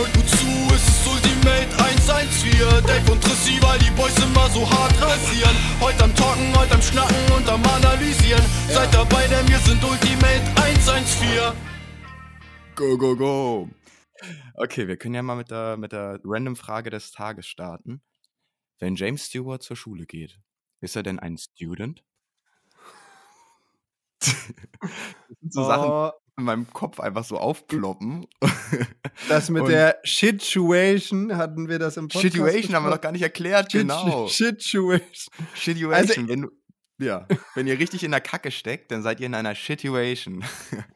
Hört gut zu, es ist Ultimate 114 Dave und Trissi, weil die Boys immer so hart rasieren Heute am Talken, heute am Schnacken und am Analysieren Seid dabei, denn wir sind Ultimate 114 Go, go, go. Okay, wir können ja mal mit der, mit der random Frage des Tages starten. Wenn James Stewart zur Schule geht, ist er denn ein Student? das sind so Sachen, Oh, in meinem Kopf einfach so aufploppen. das mit Und- der Situation hatten wir das im Podcast. Situation haben wir doch gar nicht erklärt, Shit- genau. Situation. Situation. Also- wenn, du, ja, wenn ihr richtig in der Kacke steckt, dann seid ihr in einer Situation.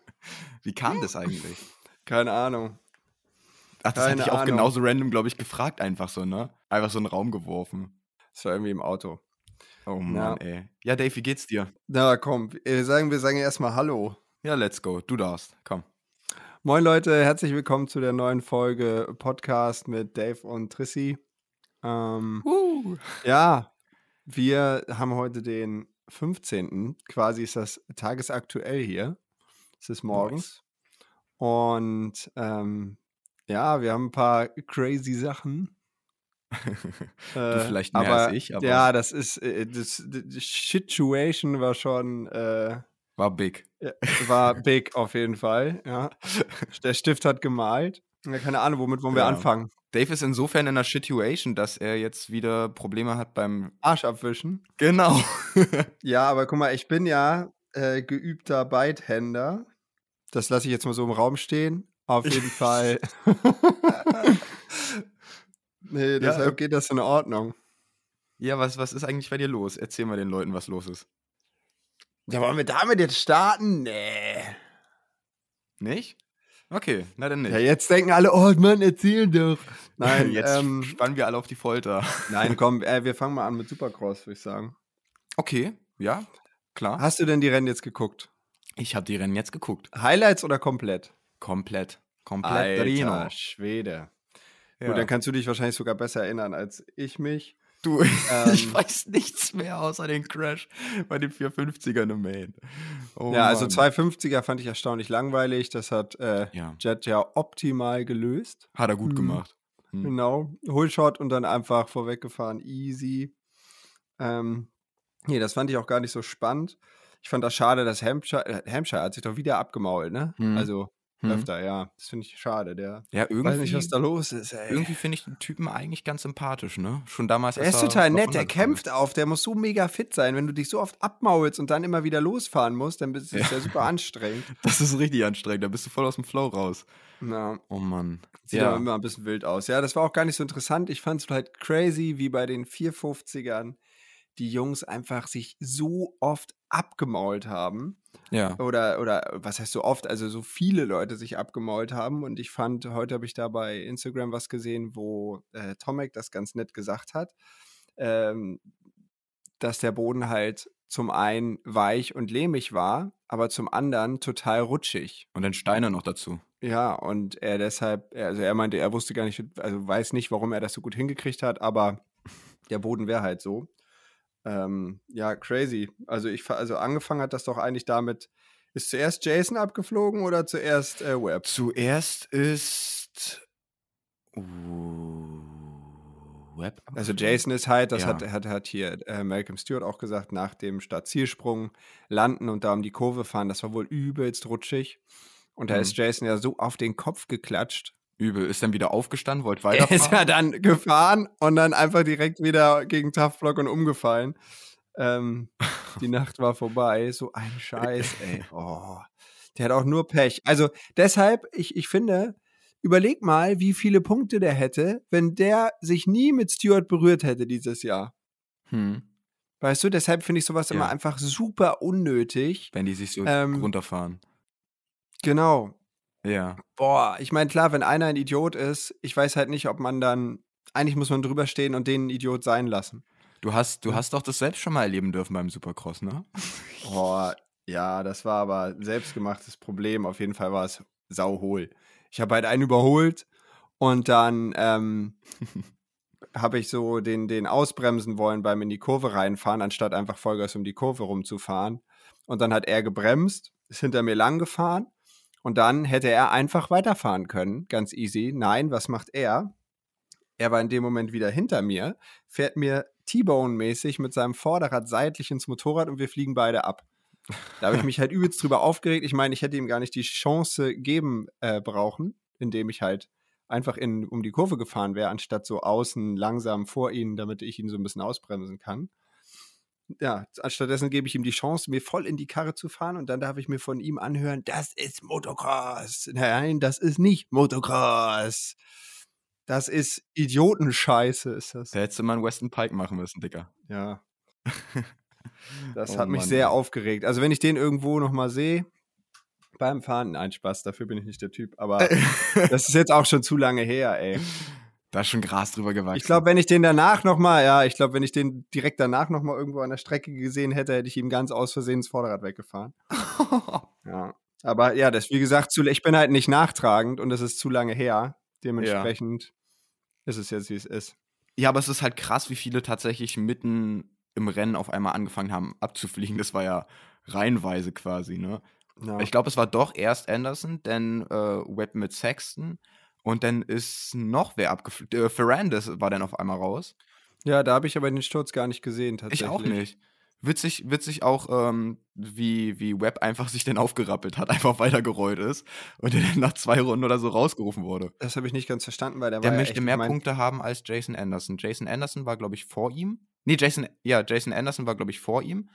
Wie kam das eigentlich? Keine Ahnung. Ach, das Keine hätte ich auch Ahnung. genauso random, glaube ich, gefragt, einfach so, ne? Einfach so in den Raum geworfen. Das war irgendwie im Auto. Oh Mann, ey. Ja, Dave, wie geht's dir? Na komm, wir sagen, wir sagen erstmal Hallo. Ja, let's go. Du darfst. Komm. Moin Leute, herzlich willkommen zu der neuen Folge Podcast mit Dave und Trissi. Ähm, Uh. ja, wir haben heute den 15. Quasi ist das tagesaktuell hier. Es ist morgens. Und ähm, ja, wir haben ein paar crazy Sachen. Du vielleicht mehr aber, als ich, aber Ja, das ist, äh, das, die Situation war schon, äh, war big. ja, war big auf jeden Fall, ja. Der Stift hat gemalt. Ja, keine Ahnung, womit wollen wir Ja. anfangen? Dave ist insofern in einer Situation, dass er jetzt wieder Probleme hat beim. Arsch abwischen. Genau. Ja, aber guck mal, ich bin ja äh, geübter Beidhänder. Das lasse ich jetzt mal so im Raum stehen. Auf jeden Fall. nee, deshalb geht das in Ordnung. ja, was, was ist eigentlich bei dir los? Erzähl mal den Leuten, was los ist. Ja, wollen wir damit jetzt starten? Nee. Nicht? Okay, na dann nicht. Ja, jetzt denken alle, oh Mann, erzähl doch. Nein, jetzt ähm, spannen wir alle auf die Folter. nein, komm, äh, wir fangen mal an mit Supercross, würde ich sagen. Okay, ja, klar. Hast du denn die Rennen jetzt geguckt? Ich habe die Rennen jetzt geguckt. Highlights oder komplett? Komplett. Komplett Rino. Schwede. Ja. Gut, dann kannst du dich wahrscheinlich sogar besser erinnern als ich mich. Du, Ähm. ich weiß nichts mehr außer den Crash bei den 450ern im Main. Oh ja, also Mann. 250er fand ich erstaunlich langweilig. Das hat äh, Ja, Jet ja optimal gelöst. hat er gut Hm. gemacht. Hm. Genau. Hullshot und dann einfach vorweggefahren. Easy. Ähm, nee, das fand ich auch gar nicht so spannend. Ich fand das schade, dass Hampshire, äh, Hampshire hat sich doch wieder abgemault, ne? Hm. Also Hm. öfter, ja. Das finde ich schade. Der Ja, weiß irgendwie, nicht, was da los ist, ey. irgendwie finde ich den Typen eigentlich ganz sympathisch, ne? Schon damals. Der als ist er total nett, der kämpft auf, der muss so mega fit sein. Wenn du dich so oft abmaulst und dann immer wieder losfahren musst, dann ist das ja super anstrengend. Das ist richtig anstrengend, da bist du voll aus dem Flow raus. Ja, Oh Mann. sieht ja. aber immer ein bisschen wild aus. Ja, das war auch gar nicht so interessant. Ich fand es halt crazy, wie bei den 450ern die Jungs einfach sich so oft abgemault haben. ja. Oder, oder was heißt so oft, also so viele Leute sich abgemault haben. Und ich fand, heute habe ich da bei Instagram was gesehen, wo äh, Tomek das ganz nett gesagt hat, ähm, dass der Boden halt zum einen weich und lehmig war, aber zum anderen total rutschig. Und dann Steine noch dazu. Ja, und er deshalb, also er meinte, er wusste gar nicht, also weiß nicht, warum er das so gut hingekriegt hat, aber der Boden wäre halt so. Ähm, ja, crazy. Also ich, also angefangen hat das doch eigentlich damit, ist zuerst Jason abgeflogen oder zuerst äh, Webb? Zuerst ist. Uh, Web. Also Jason ist halt, das Ja. hat, hat, hat hier äh, Malcolm Stewart auch gesagt, nach dem Startzielsprung landen und da um die Kurve fahren, das war wohl übelst rutschig. Und da Mhm. ist Jason ja so auf den Kopf geklatscht, Übel. Ist dann wieder aufgestanden, wollte Er ist weiterfahren. ja dann gefahren und dann einfach direkt wieder gegen Tough Block und umgefallen. Ähm, die Nacht war vorbei. So ein Scheiß, ey. Oh, der hat auch nur Pech. Also deshalb, ich, ich finde, überleg mal, wie viele Punkte der hätte, wenn der sich nie mit Stewart berührt hätte dieses Jahr. Hm. Weißt du, deshalb finde ich sowas immer Ja. einfach super unnötig. Wenn die sich so Ähm, runterfahren. Genau. Ja. Boah, ich meine, klar, wenn einer ein Idiot ist, ich weiß halt nicht, ob man dann, eigentlich muss man drüber stehen und den ein Idiot sein lassen. Du hast, du Ja. hast doch das selbst schon mal erleben dürfen beim Supercross, ne? Boah, ja, das war aber ein selbstgemachtes Problem. Auf jeden Fall war es sauhohl. Ich habe halt einen überholt und dann ähm, habe ich so den, den ausbremsen wollen beim in die Kurve reinfahren, anstatt einfach Vollgas um die Kurve rumzufahren. Und dann hat er gebremst, ist hinter mir lang gefahren Und dann hätte er einfach weiterfahren können, ganz easy. Nein, was macht er? Er war in dem Moment wieder hinter mir, fährt mir T-Bone-mäßig mit seinem Vorderrad seitlich ins Motorrad und wir fliegen beide ab. Da habe ich mich halt übelst drüber aufgeregt. Ich meine, ich hätte ihm gar nicht die Chance geben äh, brauchen, indem ich halt einfach in, um die Kurve gefahren wäre, anstatt so außen langsam vor ihnen, damit ich ihn so ein bisschen ausbremsen kann. Ja, anstattdessen gebe ich ihm die Chance, mir voll in die Karre zu fahren und dann darf ich mir von ihm anhören, das ist Motocross. Nein, das ist nicht Motocross. Das ist Idiotenscheiße, ist das. Da hättest du mal einen Weston Pike machen müssen, Dicker. Ja. Das Oh hat mich Mann, sehr aufgeregt. Also wenn ich den irgendwo nochmal sehe, beim Fahren, nein, Spaß, dafür bin ich nicht der Typ. Aber das ist jetzt auch schon zu lange her, ey. Da ist schon Gras drüber gewachsen. Ich glaube, wenn ich den danach nochmal, ja, ich glaube, wenn ich den direkt danach nochmal irgendwo an der Strecke gesehen hätte, hätte ich ihm ganz aus Versehen das Vorderrad weggefahren. Ja. Aber ja, das, wie gesagt, zu, ich bin halt nicht nachtragend und das ist zu lange her. Dementsprechend ist es jetzt, wie es ist. Ja, aber es ist halt krass, wie viele tatsächlich mitten im Rennen auf einmal angefangen haben abzufliegen. Das war ja reihenweise quasi, ne? Ja. Ich glaube, es war doch erst Anderson, dann äh, Webb mit Sexton und dann ist noch wer abgeflogen. Äh, Ferrandis war dann auf einmal raus. ja, da habe ich aber den Sturz gar nicht gesehen, Ich tatsächlich. auch nicht. Witzig, witzig auch, ähm, wie, wie Webb einfach sich dann aufgerappelt hat, einfach weitergerollt ist und der dann nach zwei Runden oder so rausgerufen wurde. Das habe ich nicht ganz verstanden, weil der, Der war möchte ja mehr Punkte haben als Jason Anderson. Jason Anderson war, glaube ich, vor ihm. Nee, Jason, ja, Jason Anderson war, glaube ich, vor ihm.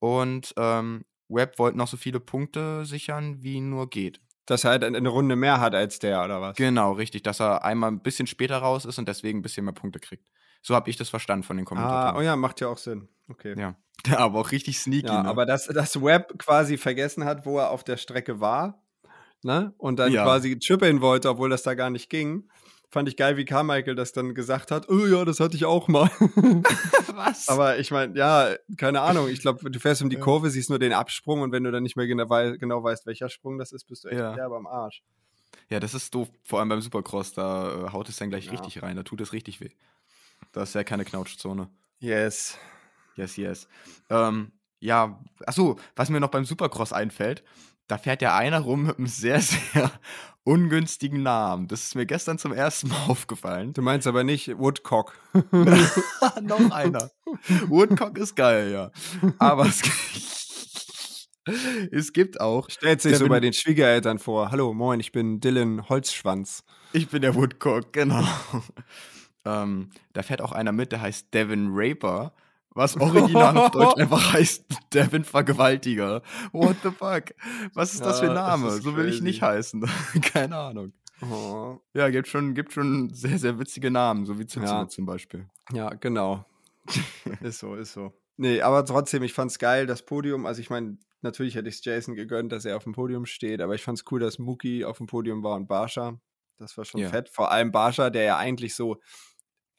Und ähm, Webb wollte noch so viele Punkte sichern, wie nur geht. Dass er halt eine Runde mehr hat als der, oder was? Genau, richtig, dass er einmal ein bisschen später raus ist und deswegen ein bisschen mehr Punkte kriegt. So habe ich das verstanden von den Ah, Kommentatoren. oh ja, macht ja auch Sinn. Okay. Ja. aber auch richtig sneaky. Ja, ne? aber dass das Web quasi vergessen hat, wo er auf der Strecke war, ne? Und dann Ja. quasi chippeln wollte, obwohl das da gar nicht ging. Fand ich geil, wie Carmichael das dann gesagt hat. Oh ja, das hatte ich auch mal. Was? aber ich meine, ja, keine Ahnung. Ich glaube, du fährst um die. Kurve, siehst nur den Absprung und wenn du dann nicht mehr genau, wei genau weißt, welcher Sprung das ist, bist du echt Ja. derbe am Arsch. ja, das ist doof. Vor allem beim Supercross, da äh, haut es dann gleich Ja. richtig rein. Da tut es richtig weh. Da ist ja keine Knautschzone. Yes. Yes, yes. Ähm, ja, achso, was mir noch beim Supercross einfällt, da fährt ja einer rum mit einem sehr, sehr ungünstigen Namen. Das ist mir gestern zum ersten Mal aufgefallen. Du meinst aber nicht Woodcock. noch einer. Woodcock ist geil, ja. Aber es, es gibt auch, Stellt sich so bei den Schwiegereltern vor. Hallo, moin, ich bin Dylan Holzschwanz. ich bin der Woodcock, genau. ähm, da fährt auch einer mit, der heißt Devin Raper. Was original auf Deutsch einfach heißt Devin Vergewaltiger. What the fuck? Was ist das für ein Ja, Name? So will ich crazy. nicht heißen. Keine Ahnung. Oh. Ja, gibt schon, gibt schon sehr, sehr witzige Namen, so wie Zipzip Ja. zum Beispiel. Ja, genau. ist so, ist so. Nee, aber trotzdem, ich fand's geil, das Podium. Also ich meine, natürlich hätte ich es Jason gegönnt, dass er auf dem Podium steht, aber ich fand's cool, dass Muki auf dem Podium war und Barscha. Das war schon Ja. fett. Vor allem Barscha, der ja eigentlich so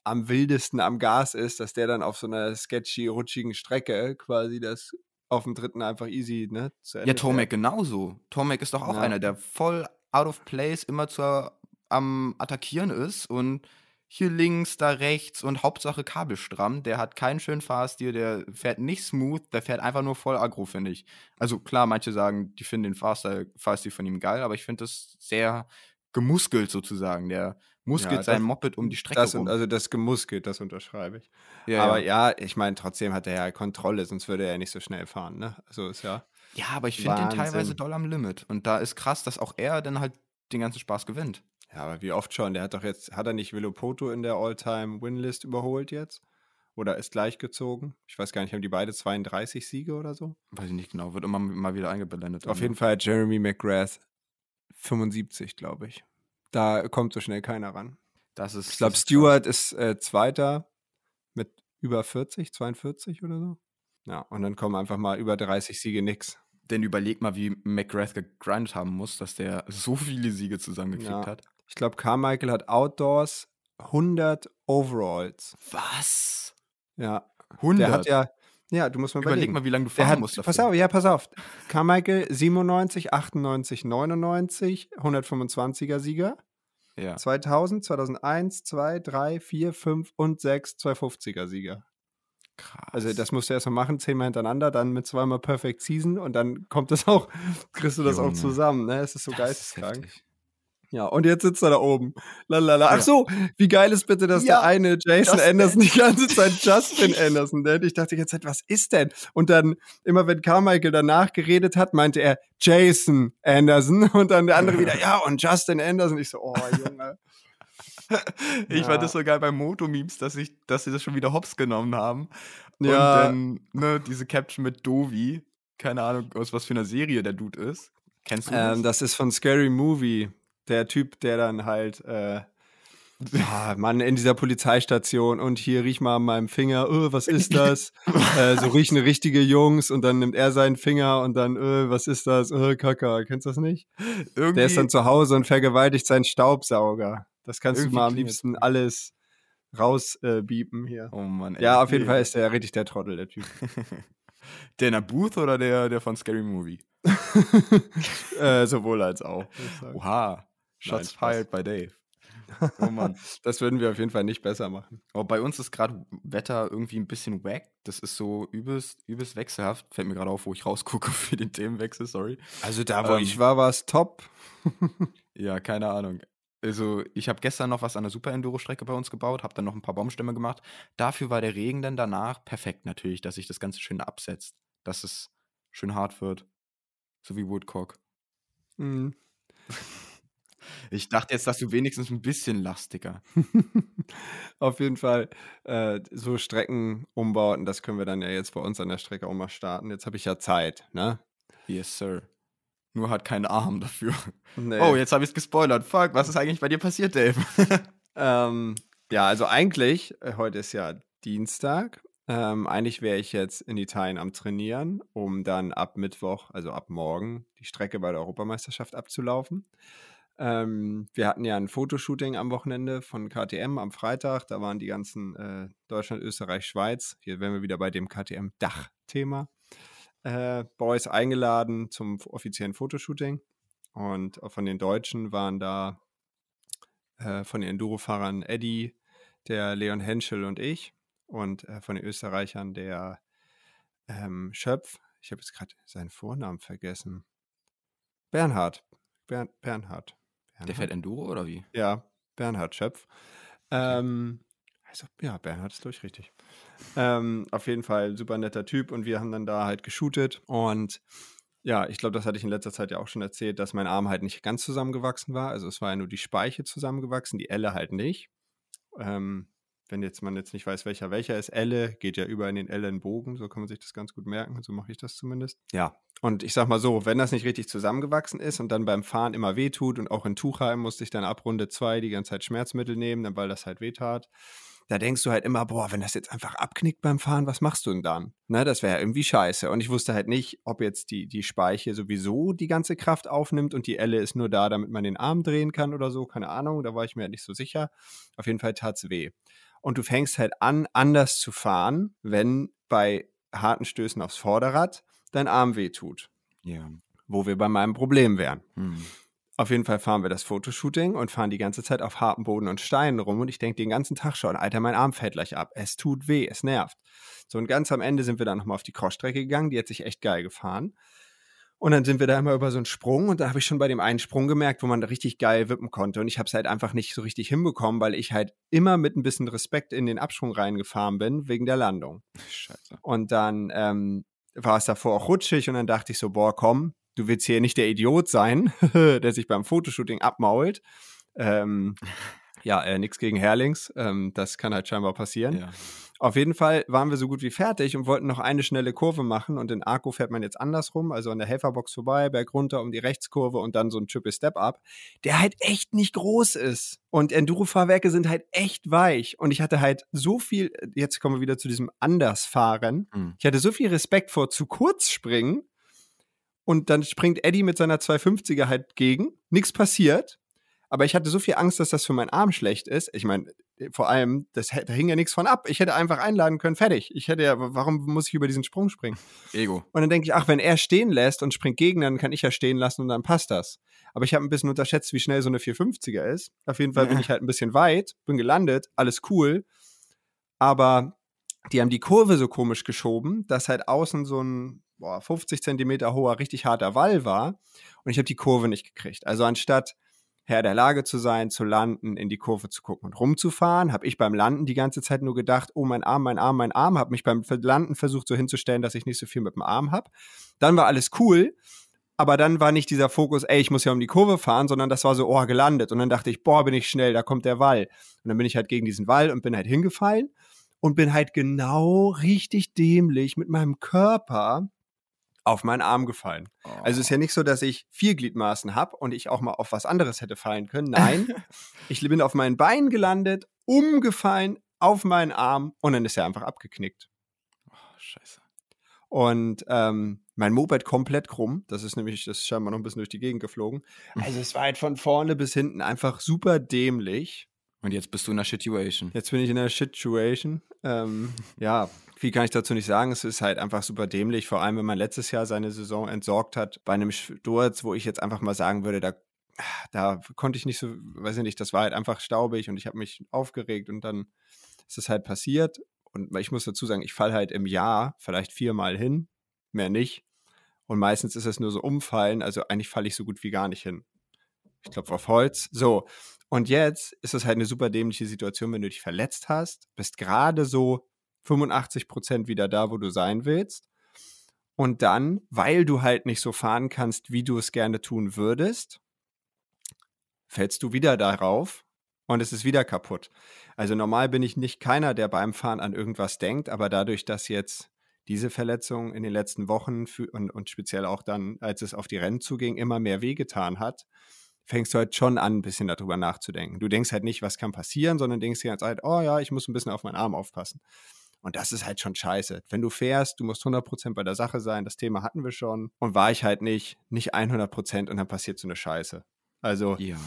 am wildesten am Gas ist, dass der dann auf so einer sketchy, rutschigen Strecke quasi das auf dem dritten einfach easy, ne? Ja, Tomek genauso. Tomek ist doch auch Ja. einer, der voll out of place immer zur, am Attackieren ist und hier links, da rechts und Hauptsache kabelstramm. Der hat keinen schönen Fahrstil, der fährt nicht smooth, der fährt einfach nur voll aggro, finde ich. Also klar, manche sagen, die finden den Fahrstil, Fahrstil von ihm geil, aber ich finde das sehr gemuskelt sozusagen. Der muskelt das- sein Moped um die Strecke Das, rum. also das gemuskelt, das unterschreibe ich. ja, aber ja. ja, ich meine, trotzdem hat er ja Kontrolle, sonst würde er ja nicht so schnell fahren, ne? Also ist ja. ja, aber ich finde den teilweise doll am Limit. Und da ist krass, dass auch er dann halt den ganzen Spaß gewinnt. Ja, aber wie oft schon? Der hat doch jetzt, hat er nicht Villopoto in der All-Time-Win-List überholt jetzt? Oder ist gleichgezogen? Ich weiß gar nicht, haben die beide 32 Siege oder so? Weiß ich nicht genau, wird immer mal wieder eingeblendet. Auf jeden Fall hat Jeremy McGrath 75, glaube ich. Da kommt so schnell keiner ran. Das ist, Ich glaube, Stewart ist äh, Zweiter mit über 40, 42 oder so. Ja, und dann kommen einfach mal über 30 Siege nix. Denn überleg mal, wie McGrath gegrindet haben muss, dass der so viele Siege zusammengekriegt Ja. hat. Ich glaube, Carmichael hat Outdoors 100 Overalls. Was? Ja, 100? der hat ja, ja, du musst mal überleg überlegen. mal, wie lange du fahren hat, musst. pass auf, ja, pass auf. Carmichael 97, 98, 99, 125er Sieger. Ja. 2000, 2001, 2, 3, 4, 5 und 6 250er Sieger. Also das musst du erst mal machen, zehnmal hintereinander, dann mit zweimal Perfect Season und dann kommt das auch, kriegst du das auch Junge. zusammen, ne? Es ist so Das ist geisteskrank. heftig. Ja, und jetzt sitzt er da oben. Lalala. Ach so, wie geil ist bitte, dass Ja, der eine Jason Justin Anderson die ganze Zeit Justin Anderson nennt. Ich dachte die ganze Zeit, was ist denn? Und dann, immer wenn Carmichael danach geredet hat, meinte er Jason Anderson und dann der andere wieder, ja, und Justin Anderson. Ich so, oh, Junge. Ich Ja. fand das so geil bei Moto-Memes, dass, ich, dass sie das schon wieder hops genommen haben. Ja. Und dann, ne, diese Caption mit Dovi. Keine Ahnung, aus was für einer Serie der Dude ist. Kennst du das? Ähm, das ist von Scary Movie. Der Typ, der dann halt, äh, ja, Mann, in dieser Polizeistation und hier riech mal an meinem Finger, oh, was ist das? äh, so riechen richtige Jungs und dann nimmt er seinen Finger und dann, äh, was ist das? Äh, Kaka, kennst du das nicht? Irgendwie, Der ist dann zu Hause und vergewaltigt seinen Staubsauger. Das kannst du mal am liebsten alles rausbiepen äh, hier. oh Mann, ey, Ja, auf jeden. Fall ist der richtig der Trottel, der Typ. Der in der Booth oder der, der von Scary Movie? äh, sowohl als auch. Oha. Shots Spaß. fired bei Dave. Oh Mann. Das würden wir auf jeden Fall nicht besser machen. Aber bei uns ist gerade Wetter irgendwie ein bisschen wack. Das ist so übelst, übelst wechselhaft. Fällt mir gerade auf, wo ich rausgucke für den Themenwechsel, sorry. Also da, wo ich war, war es top. Ja, keine Ahnung. Also, ich habe gestern noch was an der Super Enduro-Strecke bei uns gebaut, habe dann noch ein paar Baumstämme gemacht. Dafür war der Regen dann danach perfekt natürlich, dass sich das Ganze schön absetzt. Dass es schön hart wird. So wie Woodcock. Mhm. Ich dachte jetzt, dass du wenigstens ein bisschen lachst, Digga. Auf jeden Fall äh, so Streckenumbauten, das können wir dann ja jetzt bei uns an der Strecke auch mal starten. Jetzt habe ich ja Zeit, ne? Yes, sir. Nur hat keinen Arm dafür. Nee. Oh, jetzt habe ich es gespoilert. Fuck, was ist eigentlich bei dir passiert, Dave? Ähm, ja, also eigentlich, äh, heute ist ja Dienstag. Ähm, eigentlich wäre ich jetzt in Italien am Trainieren, um dann ab Mittwoch, also ab morgen, die Strecke bei der Europameisterschaft abzulaufen. Ähm, wir hatten ja ein Fotoshooting am Wochenende von KTM am Freitag. Da waren die ganzen äh, Deutschland, Österreich, Schweiz. Hier wären wir wieder bei dem KTM-Dach-Thema. Äh, Boys eingeladen zum offiziellen Fotoshooting. Und von den Deutschen waren da äh, von den Enduro-Fahrern Eddie, der Leon Henschel und ich. Und äh, von den Österreichern der ähm, Schöpf. Ich habe jetzt gerade seinen Vornamen vergessen. Bernhard. Bern, Bernhard. Der fährt Enduro oder wie? Ja, Bernhard Schöpf. Ähm, also, ja, Bernhard ist durch, richtig. Ähm, auf jeden Fall super netter Typ und wir haben dann da halt geshootet und ja, ich glaube, das hatte ich in letzter Zeit ja auch schon erzählt, dass mein Arm halt nicht ganz zusammengewachsen war. Also es war ja nur die Speiche zusammengewachsen, die Elle halt nicht. Ähm, wenn jetzt man jetzt nicht weiß, welcher welcher ist, Elle geht ja über in den Ellenbogen, so kann man sich das ganz gut merken, so mache ich das zumindest. Ja, und ich sag mal so, wenn das nicht richtig zusammengewachsen ist und dann beim Fahren immer wehtut und auch in Tuchheim musste ich dann ab Runde zwei die ganze Zeit Schmerzmittel nehmen, weil das halt wehtat. Da denkst du halt immer, boah, wenn das jetzt einfach abknickt beim Fahren, was machst du denn dann? Ne, das wäre irgendwie scheiße. Und ich wusste halt nicht, ob jetzt die, die Speiche sowieso die ganze Kraft aufnimmt und die Elle ist nur da, damit man den Arm drehen kann oder so. Keine Ahnung, da war ich mir halt nicht so sicher. Auf jeden Fall tat's weh. Und du fängst halt an, anders zu fahren, wenn bei harten Stößen aufs Vorderrad dein Arm weh tut. Ja. Wo wir bei meinem Problem wären. Hm. Auf jeden Fall fahren wir das Fotoshooting und fahren die ganze Zeit auf hartem Boden und Steinen rum und ich denke den ganzen Tag schon, Alter, mein Arm fällt gleich ab. Es tut weh, es nervt. So und ganz am Ende sind wir dann nochmal auf die Crossstrecke gegangen, die hat sich echt geil gefahren. Und dann sind wir da immer über so einen Sprung und da habe ich schon bei dem einen Sprung gemerkt, wo man da richtig geil wippen konnte. Und ich habe es halt einfach nicht so richtig hinbekommen, weil ich halt immer mit ein bisschen Respekt in den Absprung reingefahren bin, wegen der Landung. Scheiße. Und dann ähm, war es davor auch rutschig und dann dachte ich so, boah, komm, du willst hier nicht der Idiot sein, der sich beim Fotoshooting abmault. Ähm, ja, äh, nichts gegen Herlings, ähm, das kann halt scheinbar passieren. Ja. Auf jeden Fall waren wir so gut wie fertig und wollten noch eine schnelle Kurve machen. Und in Arco fährt man jetzt andersrum, also an der Helferbox vorbei, berg runter um die Rechtskurve und dann so ein Triple Step Up, der halt echt nicht groß ist. Und Enduro-Fahrwerke sind halt echt weich. Und ich hatte halt so viel, jetzt kommen wir wieder zu diesem Andersfahren. Hm. Ich hatte so viel Respekt vor zu kurz springen. Und dann springt Eddie mit seiner 250er halt gegen. Nichts passiert. Aber ich hatte so viel Angst, dass das für meinen Arm schlecht ist. Ich meine, vor allem, das, da hing ja nichts von ab. Ich hätte einfach einladen können, fertig. Ich hätte ja, warum muss ich über diesen Sprung springen? Ego. Und dann denke ich, ach, wenn er stehen lässt und springt gegen, dann kann ich ja stehen lassen und dann passt das. Aber ich habe ein bisschen unterschätzt, wie schnell so eine 450er ist. Auf jeden Fall bin Ja. ich halt ein bisschen weit, bin gelandet, alles cool. Aber die haben die Kurve so komisch geschoben, dass halt außen so ein boah, 50 Zentimeter hoher, richtig harter Wall war. Und ich habe die Kurve nicht gekriegt. Also anstatt Herr der Lage zu sein, zu landen, in die Kurve zu gucken und rumzufahren, habe ich beim Landen die ganze Zeit nur gedacht, oh mein Arm, mein Arm, mein Arm, habe mich beim Landen versucht so hinzustellen, dass ich nicht so viel mit dem Arm habe. Dann war alles cool, aber dann war nicht dieser Fokus, ey, ich muss ja um die Kurve fahren, sondern das war so, oh, gelandet. Und dann dachte ich, boah, bin ich schnell, da kommt der Wall. Und dann bin ich halt gegen diesen Wall und bin halt hingefallen und bin halt genau richtig dämlich mit meinem Körper auf meinen Arm gefallen. Oh. Also es ist ja nicht so, dass ich vier Gliedmaßen habe und ich auch mal auf was anderes hätte fallen können. Nein, ich bin auf meinen Beinen gelandet, umgefallen auf meinen Arm und dann ist er einfach abgeknickt. Oh, scheiße. Und ähm, mein Moped komplett krumm. Das ist nämlich, das ist scheinbar noch ein bisschen durch die Gegend geflogen. Also es war halt von vorne bis hinten einfach super dämlich. Und jetzt bist du in einer Situation. Jetzt bin ich in einer Situation. Ähm, ja, viel kann ich dazu nicht sagen. Es ist halt einfach super dämlich, vor allem wenn man letztes Jahr seine Saison entsorgt hat bei einem Sturz, wo ich jetzt einfach mal sagen würde, da, da konnte ich nicht so, weiß ich nicht, das war halt einfach staubig und ich habe mich aufgeregt und dann ist es halt passiert. Und ich muss dazu sagen, ich falle halt im Jahr vielleicht viermal hin, mehr nicht. Und meistens ist es nur so umfallen, also eigentlich falle ich so gut wie gar nicht hin. Ich klopfe auf Holz. So, und jetzt ist es halt eine super dämliche Situation, wenn du dich verletzt hast, bist gerade so 85 Prozent wieder da, wo du sein willst. Und dann, weil du halt nicht so fahren kannst, wie du es gerne tun würdest, fällst du wieder darauf und es ist wieder kaputt. Also normal bin ich nicht keiner, der beim Fahren an irgendwas denkt, aber dadurch, dass jetzt diese Verletzung in den letzten Wochen und, und speziell auch dann, als es auf die Rennen zuging, immer mehr wehgetan hat, fängst du halt schon an, ein bisschen darüber nachzudenken. Du denkst halt nicht, was kann passieren, sondern denkst die ganze Zeit, oh ja, ich muss ein bisschen auf meinen Arm aufpassen. Und das ist halt schon scheiße. Wenn du fährst, du musst 100% bei der Sache sein. Das Thema hatten wir schon. Und war ich halt nicht, nicht 100% und dann passiert so eine Scheiße. Also, ja.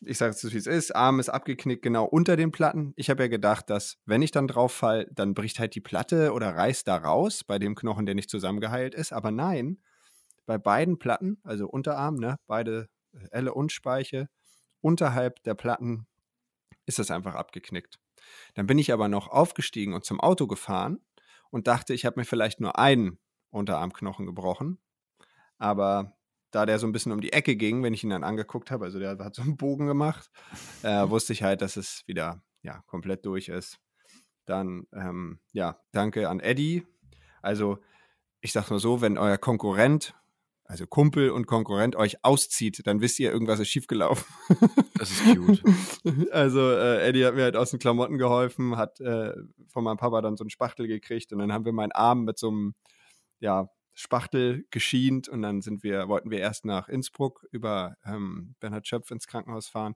ich sage es, wie es ist. Arm ist abgeknickt, genau unter den Platten. Ich habe ja gedacht, dass, wenn ich dann drauf fall, dann bricht halt die Platte oder reißt da raus bei dem Knochen, der nicht zusammengeheilt ist. Aber nein, bei beiden Platten, also Unterarm, ne, beide Elle und Speiche, unterhalb der Platten ist das einfach abgeknickt. Dann bin ich aber noch aufgestiegen und zum Auto gefahren und dachte, ich habe mir vielleicht nur einen Unterarmknochen gebrochen. Aber da der so ein bisschen um die Ecke ging, wenn ich ihn dann angeguckt habe, also der hat so einen Bogen gemacht, äh, wusste ich halt, dass es wieder ja, komplett durch ist. Dann, ähm, ja, danke an Eddie. Also, ich sag mal so, wenn euer Konkurrent also Kumpel und Konkurrent euch auszieht, dann wisst ihr, irgendwas ist schiefgelaufen. Das ist cute. Also äh, Eddie hat mir halt aus den Klamotten geholfen, hat äh, von meinem Papa dann so einen Spachtel gekriegt und dann haben wir meinen Arm mit so einem ja, Spachtel geschient und dann sind wir, wollten wir erst nach Innsbruck über ähm, Bernhard Schöpf ins Krankenhaus fahren,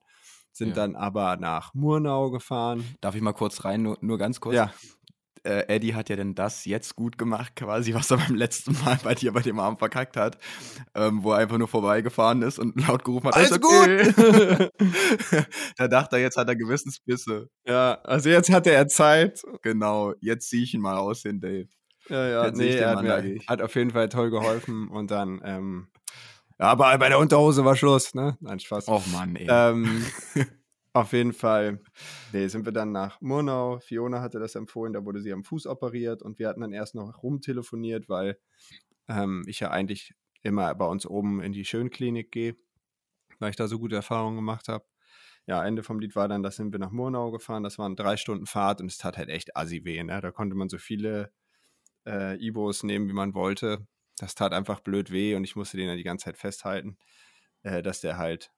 sind ja. dann aber nach Murnau gefahren. Darf ich mal kurz rein, nur, nur ganz kurz? Ja äh, Eddie hat ja denn das jetzt gut gemacht, quasi, was er beim letzten Mal bei dir bei dem Arm verkackt hat, ähm, wo er einfach nur vorbeigefahren ist und laut gerufen hat, alles okay. gut. da dachte er, jetzt hat er Gewissensbisse. Ja, also jetzt hatte er Zeit. Genau, jetzt ziehe ich ihn mal aus, den Dave. Ja, ja, jetzt nee, er hat, mir, hat auf jeden Fall toll geholfen und dann, ähm, ja, aber bei der Unterhose war Schluss, ne? Nein, Spaß. Och Mann, ey. Ähm, Auf jeden Fall. Nee, sind wir dann nach Murnau. Fiona hatte das empfohlen, da wurde sie am Fuß operiert und wir hatten dann erst noch rumtelefoniert, weil ähm, ich ja eigentlich immer bei uns oben in die Schönklinik gehe, weil ich da so gute Erfahrungen gemacht habe. Ja, Ende vom Lied war dann, da sind wir nach Murnau gefahren. Das waren drei Stunden Fahrt und es tat halt echt assi weh. Ne? Da konnte man so viele äh, Ibos nehmen, wie man wollte. Das tat einfach blöd weh und ich musste den dann die ganze Zeit festhalten, äh, dass der halt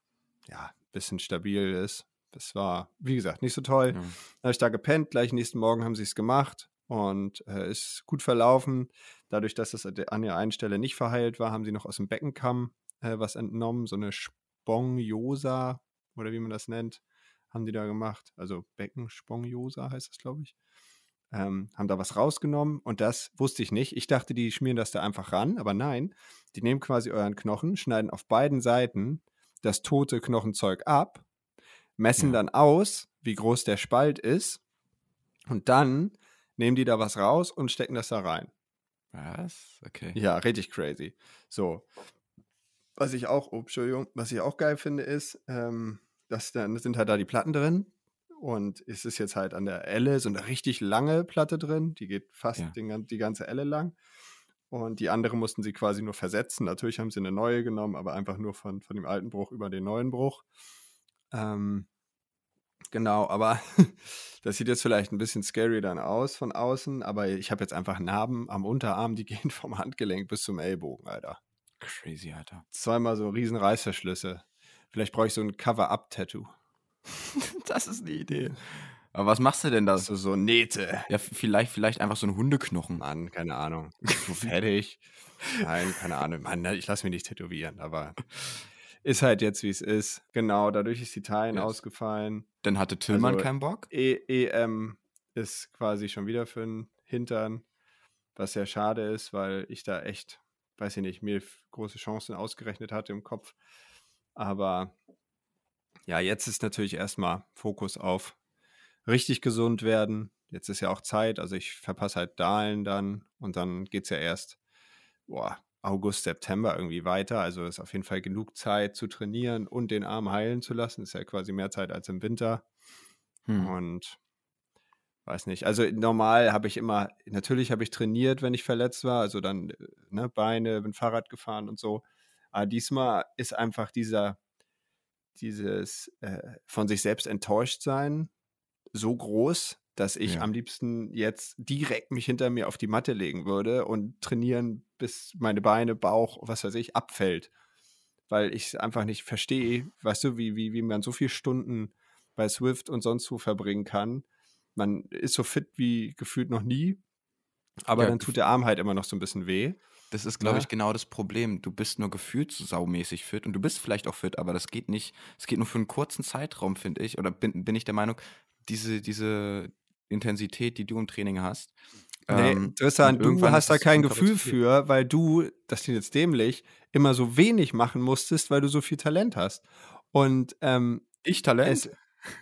ja ein bisschen stabil ist das war, wie gesagt, nicht so toll. Ja. Habe ich da gepennt, gleich nächsten Morgen haben sie es gemacht und äh, ist gut verlaufen. Dadurch, dass das an der einen Stelle nicht verheilt war, haben sie noch aus dem Beckenkamm äh, was entnommen, so eine Spongiosa oder wie man das nennt, haben die da gemacht. Also Beckenspongiosa heißt das, glaube ich. Ähm, haben da was rausgenommen und das wusste ich nicht. Ich dachte, die schmieren das da einfach ran, aber nein, die nehmen quasi euren Knochen, schneiden auf beiden Seiten das tote Knochenzeug ab messen dann aus, wie groß der Spalt ist und dann nehmen die da was raus und stecken das da rein. Was? Okay. Ja, richtig crazy. So. Was ich auch, oh, Entschuldigung, was ich auch geil finde, ist, ähm, dass dann sind halt da die Platten drin und es ist jetzt halt an der Elle so eine richtig lange Platte drin, die geht fast Ja. den, die ganze Elle lang. Und die andere mussten sie quasi nur versetzen. Natürlich haben sie eine neue genommen, aber einfach nur von, von dem alten Bruch über den neuen Bruch. Ähm, genau, aber das sieht jetzt vielleicht ein bisschen scary dann aus von außen, aber ich habe jetzt einfach Narben am Unterarm, die gehen vom Handgelenk bis zum Ellbogen, Alter. Crazy, Alter. Zweimal so riesen Reißverschlüsse. Vielleicht brauche ich so ein Cover-Up-Tattoo. Das ist eine Idee. Aber was machst du denn da? Also so Nähte. Ja, vielleicht, vielleicht einfach so ein Hundeknochen. Mann, keine Ahnung. So fertig. Nein, keine Ahnung. Mann, ne, ich lasse mich nicht tätowieren, aber ist halt jetzt, wie es ist. Genau, dadurch ist die Italien Yes. ausgefallen. Dann hatte Tillmann Also- keinen Bock. E EM ist quasi schon wieder für den Hintern, was sehr schade ist, weil ich da echt, weiß ich nicht, mir große Chancen ausgerechnet hatte im Kopf. Aber ja, jetzt ist natürlich erstmal Fokus auf richtig gesund werden. Jetzt ist ja auch Zeit, also ich verpasse halt Dahlen dann und dann geht es ja erst boah, August, September irgendwie weiter. Also ist auf jeden Fall genug Zeit zu trainieren und den Arm heilen zu lassen. Ist ja quasi mehr Zeit als im Winter. Hm. Und weiß nicht. Also normal habe ich immer, natürlich habe ich trainiert, wenn ich verletzt war. Also dann äh, ne, Beine, bin Fahrrad gefahren und so. Aber diesmal ist einfach dieser, dieses äh, von sich selbst enttäuscht sein so groß, dass ich Ja. am liebsten jetzt direkt mich hinter mir auf die Matte legen würde und trainieren, bis meine Beine, Bauch, was weiß ich, abfällt. Weil ich es einfach nicht verstehe, weißt du, wie, wie, wie man so viele Stunden bei Swift und sonst wo verbringen kann. Man ist so fit wie gefühlt noch nie, aber Ja, dann tut der Arm halt immer noch so ein bisschen weh. Das ist, glaube Ja. ich, genau das Problem. Du bist nur gefühlt so saumäßig fit und du bist vielleicht auch fit, aber das geht nicht. Es geht nur für einen kurzen Zeitraum, finde ich. Oder bin, bin ich der Meinung, diese, diese Intensität, die du im Training hast. Nee, ähm, du hast da kein Gefühl für, weil du, das klingt jetzt dämlich, immer so wenig machen musstest, weil du so viel Talent hast. Und ähm, Ich Talent? es,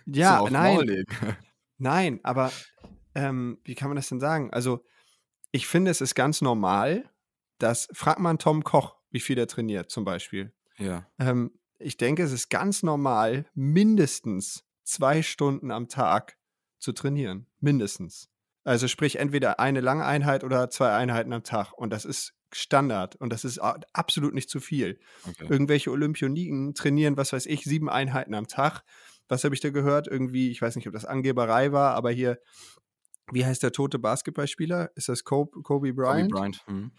ja, So nein, nein, aber ähm, wie kann man das denn sagen? Also, ich finde, es ist ganz normal, dass, frag mal Tom Koch, wie viel er trainiert, zum Beispiel. ja. Ähm, ich denke, es ist ganz normal, mindestens zwei Stunden am Tag zu trainieren. Mindestens. Also sprich entweder eine lange Einheit oder zwei Einheiten am Tag. Und das ist Standard und das ist absolut nicht zu viel. Okay. Irgendwelche Olympioniken trainieren, was weiß ich, sieben Einheiten am Tag. Was habe ich da gehört? Irgendwie, ich weiß nicht, ob das Angeberei war, aber hier, wie heißt der tote Basketballspieler? Ist das Kobe, Kobe Bryant? Kobe Bryant. Hm.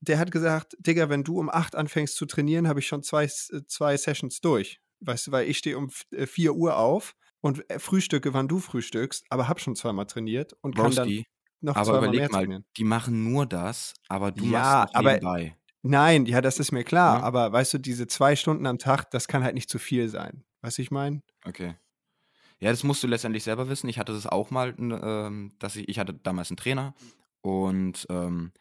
der hat gesagt, Digga, wenn du um acht anfängst zu trainieren, habe ich schon zwei, zwei Sessions durch. Weißt du, weil ich stehe um äh, 4 Uhr auf und äh, frühstücke, wann du frühstückst, aber hab schon zweimal trainiert und kann dann Broski, noch aber zweimal mehr überleg mal, trainieren. die machen nur das, aber du Ja, machst aber- nebenbei. Nein, ja, das ist mir klar, Ja. aber weißt du, diese zwei Stunden am Tag, das kann halt nicht zu viel sein. Weißt du, ich meine? Okay. Ja, das musst du letztendlich selber wissen. Ich hatte das auch mal, ähm, dass ich, ich hatte damals einen Trainer und ähm,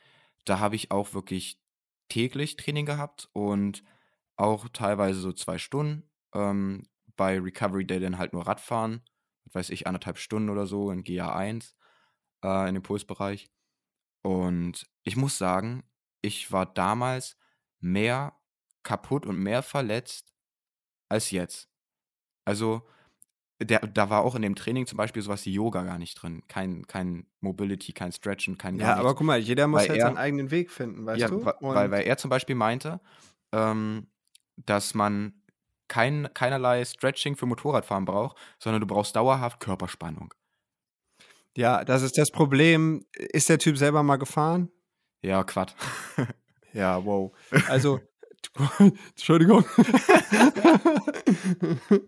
da habe ich auch wirklich täglich Training gehabt und auch teilweise so zwei Stunden. Ähm, bei Recovery Day dann halt nur Radfahren, weiß ich, anderthalb Stunden oder so in GA1 äh, in dem Pulsbereich. Und ich muss sagen, ich war damals mehr kaputt und mehr verletzt als jetzt. Also, der, da war auch in dem Training zum Beispiel sowas wie Yoga gar nicht drin. Kein, kein Mobility, kein Stretchen, kein Ja, aber guck mal, jeder muss Weil halt er- seinen eigenen Weg finden, weißt ja, du? Und weil, weil er zum Beispiel meinte, ähm, dass man kein, keinerlei Stretching für Motorradfahren braucht, sondern du brauchst dauerhaft Körperspannung. ja, das ist das Problem. Ist der Typ selber mal gefahren? Ja, Quatsch. Ja, wow. Also, Entschuldigung.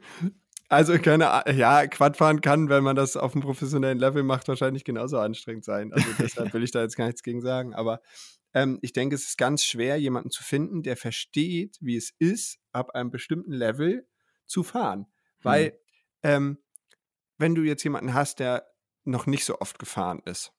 also, keine Ahnung. Ja, Quadfahren kann, wenn man das auf einem professionellen Level macht, wahrscheinlich genauso anstrengend sein. Also, deshalb will ich da jetzt gar nichts gegen sagen. Aber ähm, ich denke, es ist ganz schwer, jemanden zu finden, der versteht, wie es ist, ab einem bestimmten Level zu fahren. Weil, ähm, wenn du jetzt jemanden hast, der noch nicht so oft gefahren ist,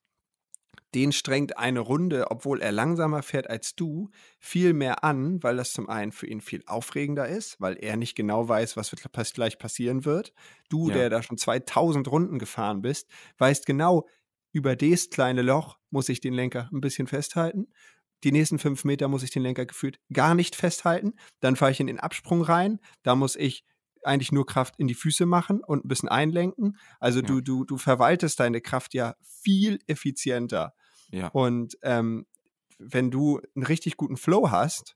den strengt eine Runde, obwohl er langsamer fährt als du, viel mehr an, weil das zum einen für ihn viel aufregender ist, weil er nicht genau weiß, was gleich passieren wird. Du, Ja. der da schon 2000 Runden gefahren bist, weißt genau, über das kleine Loch muss ich den Lenker ein bisschen festhalten. Die nächsten fünf Meter muss ich den Lenker gefühlt gar nicht festhalten. Dann fahre ich in den Absprung rein. Da muss ich eigentlich nur Kraft in die Füße machen und ein bisschen einlenken. Also Ja. du, du, du verwaltest deine Kraft ja viel effizienter. Ja. Und ähm, wenn du einen richtig guten Flow hast,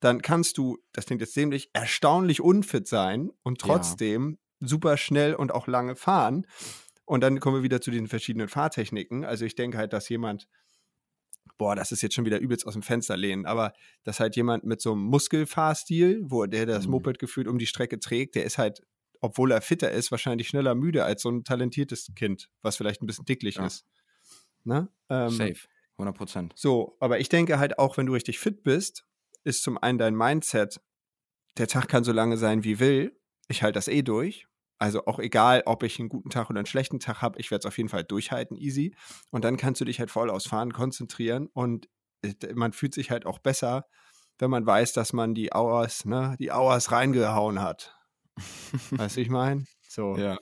dann kannst du, das klingt jetzt dämlich, erstaunlich unfit sein und Ja. trotzdem super schnell und auch lange fahren. Und dann kommen wir wieder zu den verschiedenen Fahrtechniken. Also ich denke halt, dass jemand, boah, das ist jetzt schon wieder übelst aus dem Fenster lehnen, aber dass halt jemand mit so einem Muskelfahrstil, wo der das Mhm. Moped gefühlt um die Strecke trägt, der ist halt, obwohl er fitter ist, wahrscheinlich schneller müde als so ein talentiertes Kind, was vielleicht ein bisschen dicklich Ja. ist. Ne? Ähm, Safe. 100 Prozent. so, aber ich denke halt auch, wenn du richtig fit bist, ist zum einen dein Mindset, der Tag kann so lange sein wie will. Ich halte das eh durch. Also auch egal, ob ich einen guten Tag oder einen schlechten Tag habe, ich werde es auf jeden Fall durchhalten, easy. Und dann kannst du dich halt voll aufs Fahren konzentrieren und äh, man fühlt sich halt auch besser, wenn man weiß, dass man die Hours, ne, die Hours reingehauen hat. weißt du, ich meine? So. Ja.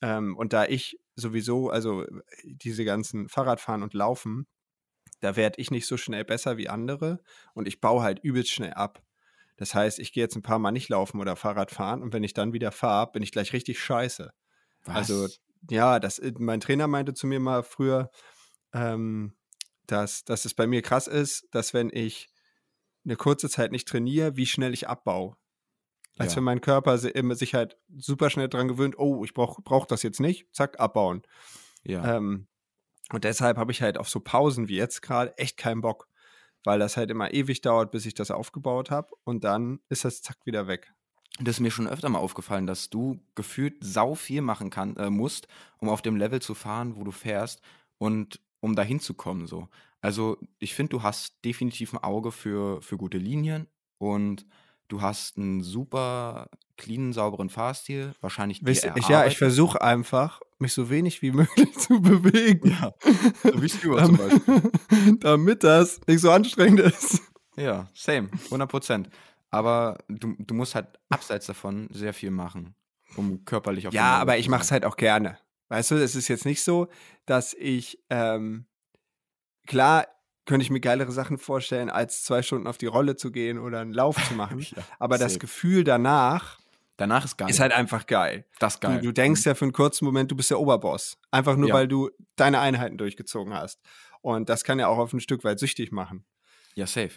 Ähm, und da ich sowieso, also äh, diese ganzen Fahrradfahren und Laufen, da werde ich nicht so schnell besser wie andere und ich baue halt übelst schnell ab. Das heißt, ich gehe jetzt ein paar Mal nicht laufen oder Fahrrad fahren und wenn ich dann wieder fahre, bin ich gleich richtig scheiße. Was? Also, ja, das, äh, mein Trainer meinte zu mir mal früher, ähm, dass, dass es bei mir krass ist, dass wenn ich eine kurze Zeit nicht trainiere, wie schnell ich abbaue. Als Ja. wenn mein Körper sich halt super schnell dran gewöhnt, oh, ich brauche brauch das jetzt nicht, zack, abbauen. ja. Ähm, und deshalb habe ich halt auf so Pausen wie jetzt gerade echt keinen Bock, weil das halt immer ewig dauert, bis ich das aufgebaut habe und dann ist das zack wieder weg. Das ist mir schon öfter mal aufgefallen, dass du gefühlt sau viel machen kann, äh, musst, um auf dem Level zu fahren, wo du fährst und um dahin zu kommen. So. Also ich finde, du hast definitiv ein Auge für, für gute Linien und du hast einen super cleanen, sauberen Fahrstil. Wahrscheinlich Wisst ich, ja, ich versuche einfach, mich so wenig wie möglich zu bewegen. Ja, so wie Stewart zum Beispiel. damit das nicht so anstrengend ist. Ja, same, 100 Prozent. Aber du, du musst halt abseits davon sehr viel machen, um körperlich auf Ja, aber ich mache es halt auch gerne. Weißt du, es ist jetzt nicht so, dass ich, ähm, klar, könnte ich mir geilere Sachen vorstellen, als zwei Stunden auf die Rolle zu gehen oder einen Lauf zu machen. Ja, aber das safe. Gefühl danach Danach ist geil. ist halt einfach geil. das ist Du, geil. du denkst ja für einen kurzen Moment, du bist der Oberboss. Einfach nur, Ja. weil du deine Einheiten durchgezogen hast. Und das kann ja auch auf ein Stück weit süchtig machen. Ja, safe.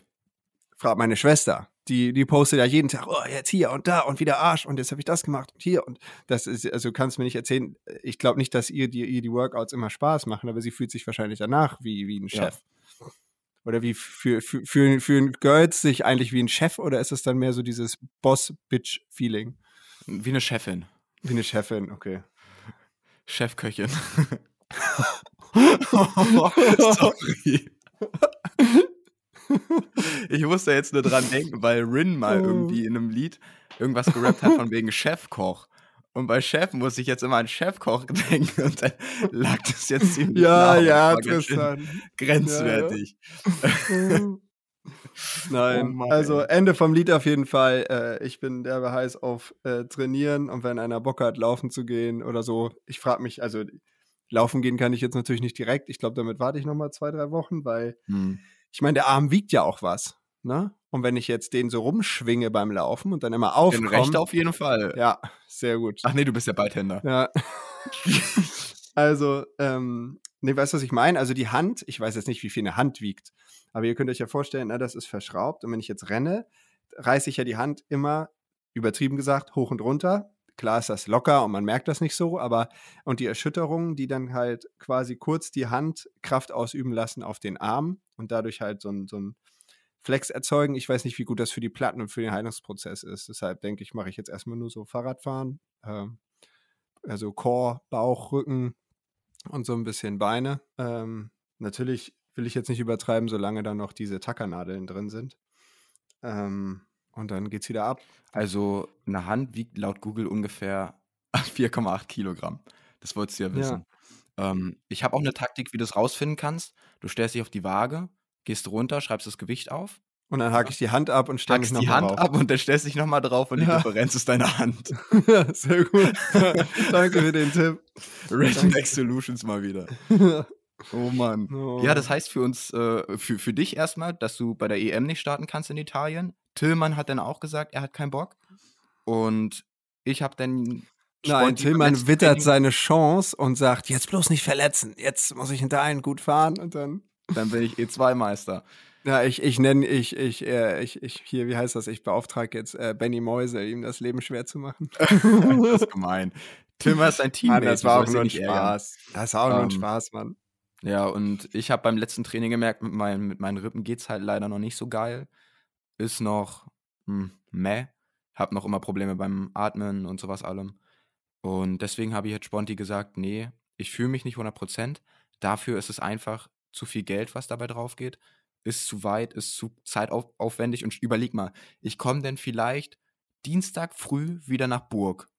Frag meine Schwester. Die, die postet ja jeden Tag, oh, jetzt hier und da und wieder Arsch und jetzt habe ich das gemacht und hier und das ist, also du kannst mir nicht erzählen, ich glaube nicht, dass ihr die, ihr die Workouts immer Spaß machen, aber sie fühlt sich wahrscheinlich danach wie, wie ein Ja. Chef. Oder wie für, für, für, für ein Girls sich eigentlich wie ein Chef oder ist es dann mehr so dieses Boss-Bitch-Feeling? Wie eine Chefin. Wie eine Chefin, okay. Chefköchin. Sorry. Ich musste jetzt nur dran denken, weil Rin mal Oh. irgendwie in einem Lied irgendwas gerappt hat von wegen Chefkoch. Und bei Chef muss ich jetzt immer an Chefkoch denken und dann lag das jetzt ziemlich nah, Ja, aber ja, das war ganz schön Tristan. Grenzwertig. Nein, Oh also. Ende vom Lied auf jeden Fall. Äh, ich bin derbe heiß auf äh, Trainieren und wenn einer Bock hat, laufen zu gehen oder so. Ich frage mich, also laufen gehen kann ich jetzt natürlich nicht direkt. Ich glaube, damit warte ich nochmal zwei, drei Wochen, weil Hm. ich meine, der Arm wiegt ja auch was. Ne? Und wenn ich jetzt den so rumschwinge beim Laufen und dann immer Den aufkomme. Recht auf jeden Fall. Ja, sehr gut. Ach nee, du bist ja Beidhänder. Ja. also, ähm, nee, weißt du, was ich meine? Also die Hand, ich weiß jetzt nicht, wie viel eine Hand wiegt, aber ihr könnt euch ja vorstellen, na, das ist verschraubt und wenn ich jetzt renne, reiße ich ja die Hand immer, übertrieben gesagt, hoch und runter. Klar ist das locker und man merkt das nicht so, aber und die Erschütterungen, die dann halt quasi kurz die Hand Kraft ausüben lassen auf den Arm und dadurch halt so ein, so ein Flex erzeugen. Ich weiß nicht, wie gut das für die Platten und für den Heilungsprozess ist. Deshalb denke ich, mache ich jetzt erstmal nur so Fahrradfahren. Ähm, also Core, Bauch, Rücken und so ein bisschen Beine. Ähm, natürlich will ich jetzt nicht übertreiben, solange da noch diese Tackernadeln drin sind. Ähm, und dann geht's wieder ab. Also eine Hand wiegt laut Google ungefähr 4,8 Kilogramm. Das wolltest du ja Ja. wissen. Ähm, ich habe auch eine Taktik, wie du es rausfinden kannst. Du stellst dich auf die Waage, gehst runter, schreibst das Gewicht auf, Und dann hake ich die Hand ab und stelle mich hackst die nochmal Hand drauf. ab und dann stellst dich nochmal drauf und die Ja. Differenz ist deine Hand. Ja, Sehr gut. Danke für den Tipp. Back Solutions mal wieder. Oh Mann. Oh. Ja, das heißt für uns, äh, für, für dich erstmal, dass du bei der EM nicht starten kannst in Italien. Tillmann hat dann auch gesagt, er hat keinen Bock. Und Ich habe dann Nein, Tillmann wittert seine Chance und sagt, jetzt bloß nicht verletzen, jetzt muss ich hinter einen gut fahren und dann. Dann bin ich E2-Meister. Ja, ich, ich nenne, ich, ich, äh, ich, ich, hier, wie heißt das? Ich beauftrage jetzt äh, Benny Mäuse, ihm das Leben schwer zu machen. das ist gemein. Tim ist ein Teammate. Mann, das war auch nur ein. Spaß. Das war auch nur ein Spaß, Mann. Ja, und ich habe beim letzten Training gemerkt, mit meinen, mit meinen Rippen geht's halt leider noch nicht so geil. Ist noch hm, meh. Hab noch immer Probleme beim Atmen und sowas allem. Und deswegen habe ich jetzt Sponti gesagt, nee, ich fühle mich nicht 100%. Dafür ist es einfach zu viel Geld, was dabei drauf geht. Ist zu weit, ist zu zeitaufwendig. Und überleg mal, ich komme denn vielleicht Dienstag früh wieder nach Burg,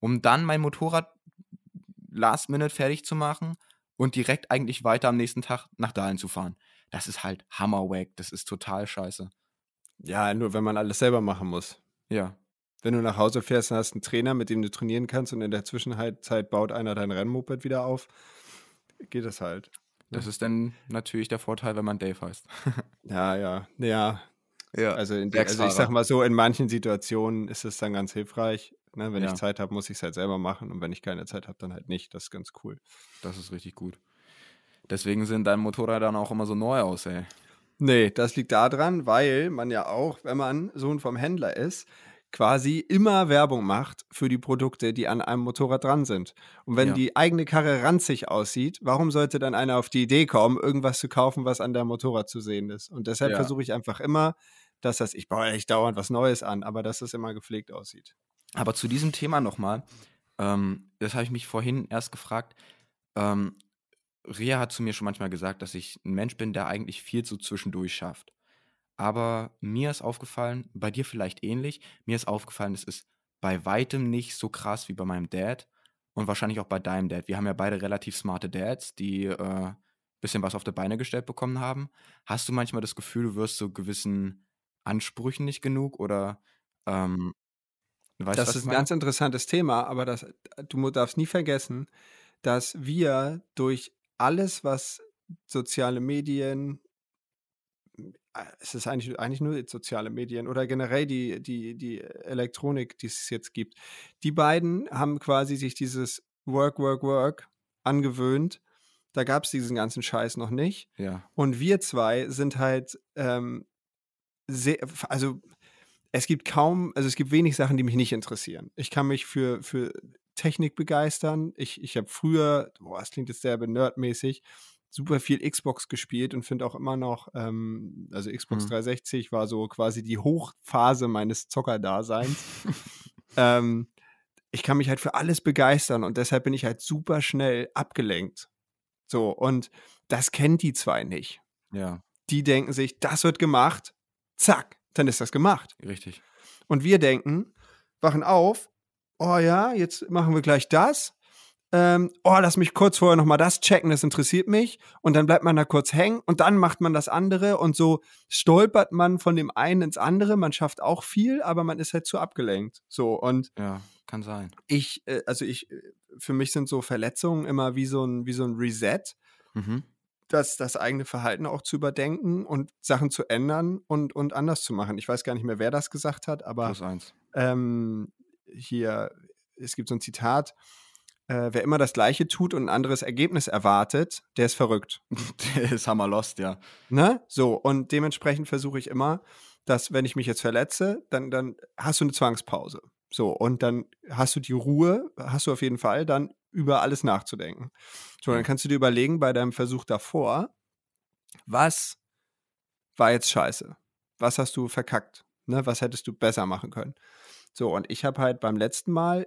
um dann mein Motorrad last minute fertig zu machen und direkt eigentlich weiter am nächsten Tag nach Dahlen zu fahren. Das ist halt hammerwack. Das ist total scheiße. Ja, nur wenn man alles selber machen muss. Ja, Wenn du nach Hause fährst und hast einen Trainer, mit dem du trainieren kannst und in der Zwischenzeit baut einer dein Rennmoped wieder auf, geht das halt. das ist dann natürlich der Vorteil, wenn man Dave heißt. Ja, ja, ja. Ja, Also, die, also ich sag mal so, in manchen Situationen ist es dann ganz hilfreich. Ne? Wenn Ja. ich Zeit habe, muss ich es halt selber machen und wenn ich keine Zeit habe, dann halt nicht. Das ist ganz cool. das ist richtig gut. Deswegen sind deine Motorräder dann auch immer so neu aus, ey. Nee, das liegt daran, weil man ja auch, wenn man Sohn vom Händler ist, quasi immer Werbung macht für die Produkte, die an einem Motorrad dran sind. Und wenn Ja. die eigene Karre ranzig aussieht, warum sollte dann einer auf die Idee kommen, irgendwas zu kaufen, was an der Motorrad zu sehen ist? Und deshalb Ja. versuche ich einfach immer, dass das, ich baue echt dauernd was Neues an, aber dass es immer gepflegt aussieht. Aber zu diesem Thema nochmal, ähm, das habe ich mich vorhin erst gefragt. Ähm, Ria hat zu mir schon manchmal gesagt, dass ich ein Mensch bin, der eigentlich viel so zwischendurch schafft. Aber mir ist aufgefallen, bei dir vielleicht ähnlich, mir ist aufgefallen, es ist bei weitem nicht so krass wie bei meinem Dad und wahrscheinlich auch bei deinem Dad. Wir haben ja beide relativ smarte Dads, die äh, bisschen was auf die Beine gestellt bekommen haben. Hast du manchmal das Gefühl, du wirst so gewissen Ansprüchen nicht genug oder ähm, weißt das ist ein ganz interessantes Thema, aber das, du darfst nie vergessen, dass wir durch alles, was soziale Medien, äh, es ist eigentlich, eigentlich nur soziale Medien oder generell die, die, die Elektronik, die es jetzt gibt, die beiden haben quasi sich dieses Work, Work, Work angewöhnt. Da gab es diesen ganzen Scheiß noch nicht. Ja, Und wir zwei sind halt ähm, sehr, also es gibt kaum, also es gibt wenig Sachen, die mich nicht interessieren. Ich kann mich für, für Technik begeistern. Ich, ich habe früher, boah, das klingt jetzt sehr nerdmäßig, super viel Xbox gespielt und finde auch immer noch, ähm, also Xbox Mhm. 360 war so quasi die Hochphase meines Zockerdaseins. ähm, ich kann mich halt für alles begeistern und deshalb bin ich halt super schnell abgelenkt. So, und das kennt die zwei nicht. ja, Die denken sich, das wird gemacht, zack, dann ist das gemacht. richtig. Und wir denken, wachen auf, oh ja, jetzt machen wir gleich das. Ähm, oh, lass mich kurz vorher nochmal das checken, das interessiert mich. Und dann bleibt man da kurz hängen und dann macht man das andere und so stolpert man von dem einen ins andere. Man schafft auch viel, aber man ist halt zu abgelenkt. So, und Ja, kann sein. ich, äh, also ich, äh, für mich sind so Verletzungen immer wie so ein, wie so ein Reset Mhm. Das, das eigene Verhalten auch zu überdenken und Sachen zu ändern und, und anders zu machen. Ich weiß gar nicht mehr, wer das gesagt hat, aber Plus eins. ähm, hier, es gibt so ein Zitat, äh, wer immer das Gleiche tut und ein anderes Ergebnis erwartet, der ist verrückt. Der ist hammer lost, ja. Ne? So, und dementsprechend versuche ich immer, dass wenn ich mich jetzt verletze, dann, dann hast du eine Zwangspause. So, und dann hast du die Ruhe, hast du auf jeden Fall, dann über alles nachzudenken. So, dann kannst du dir überlegen bei deinem Versuch davor, was war jetzt scheiße? Was hast du verkackt? Ne? Was hättest du besser machen können? So, und ich habe halt beim letzten Mal,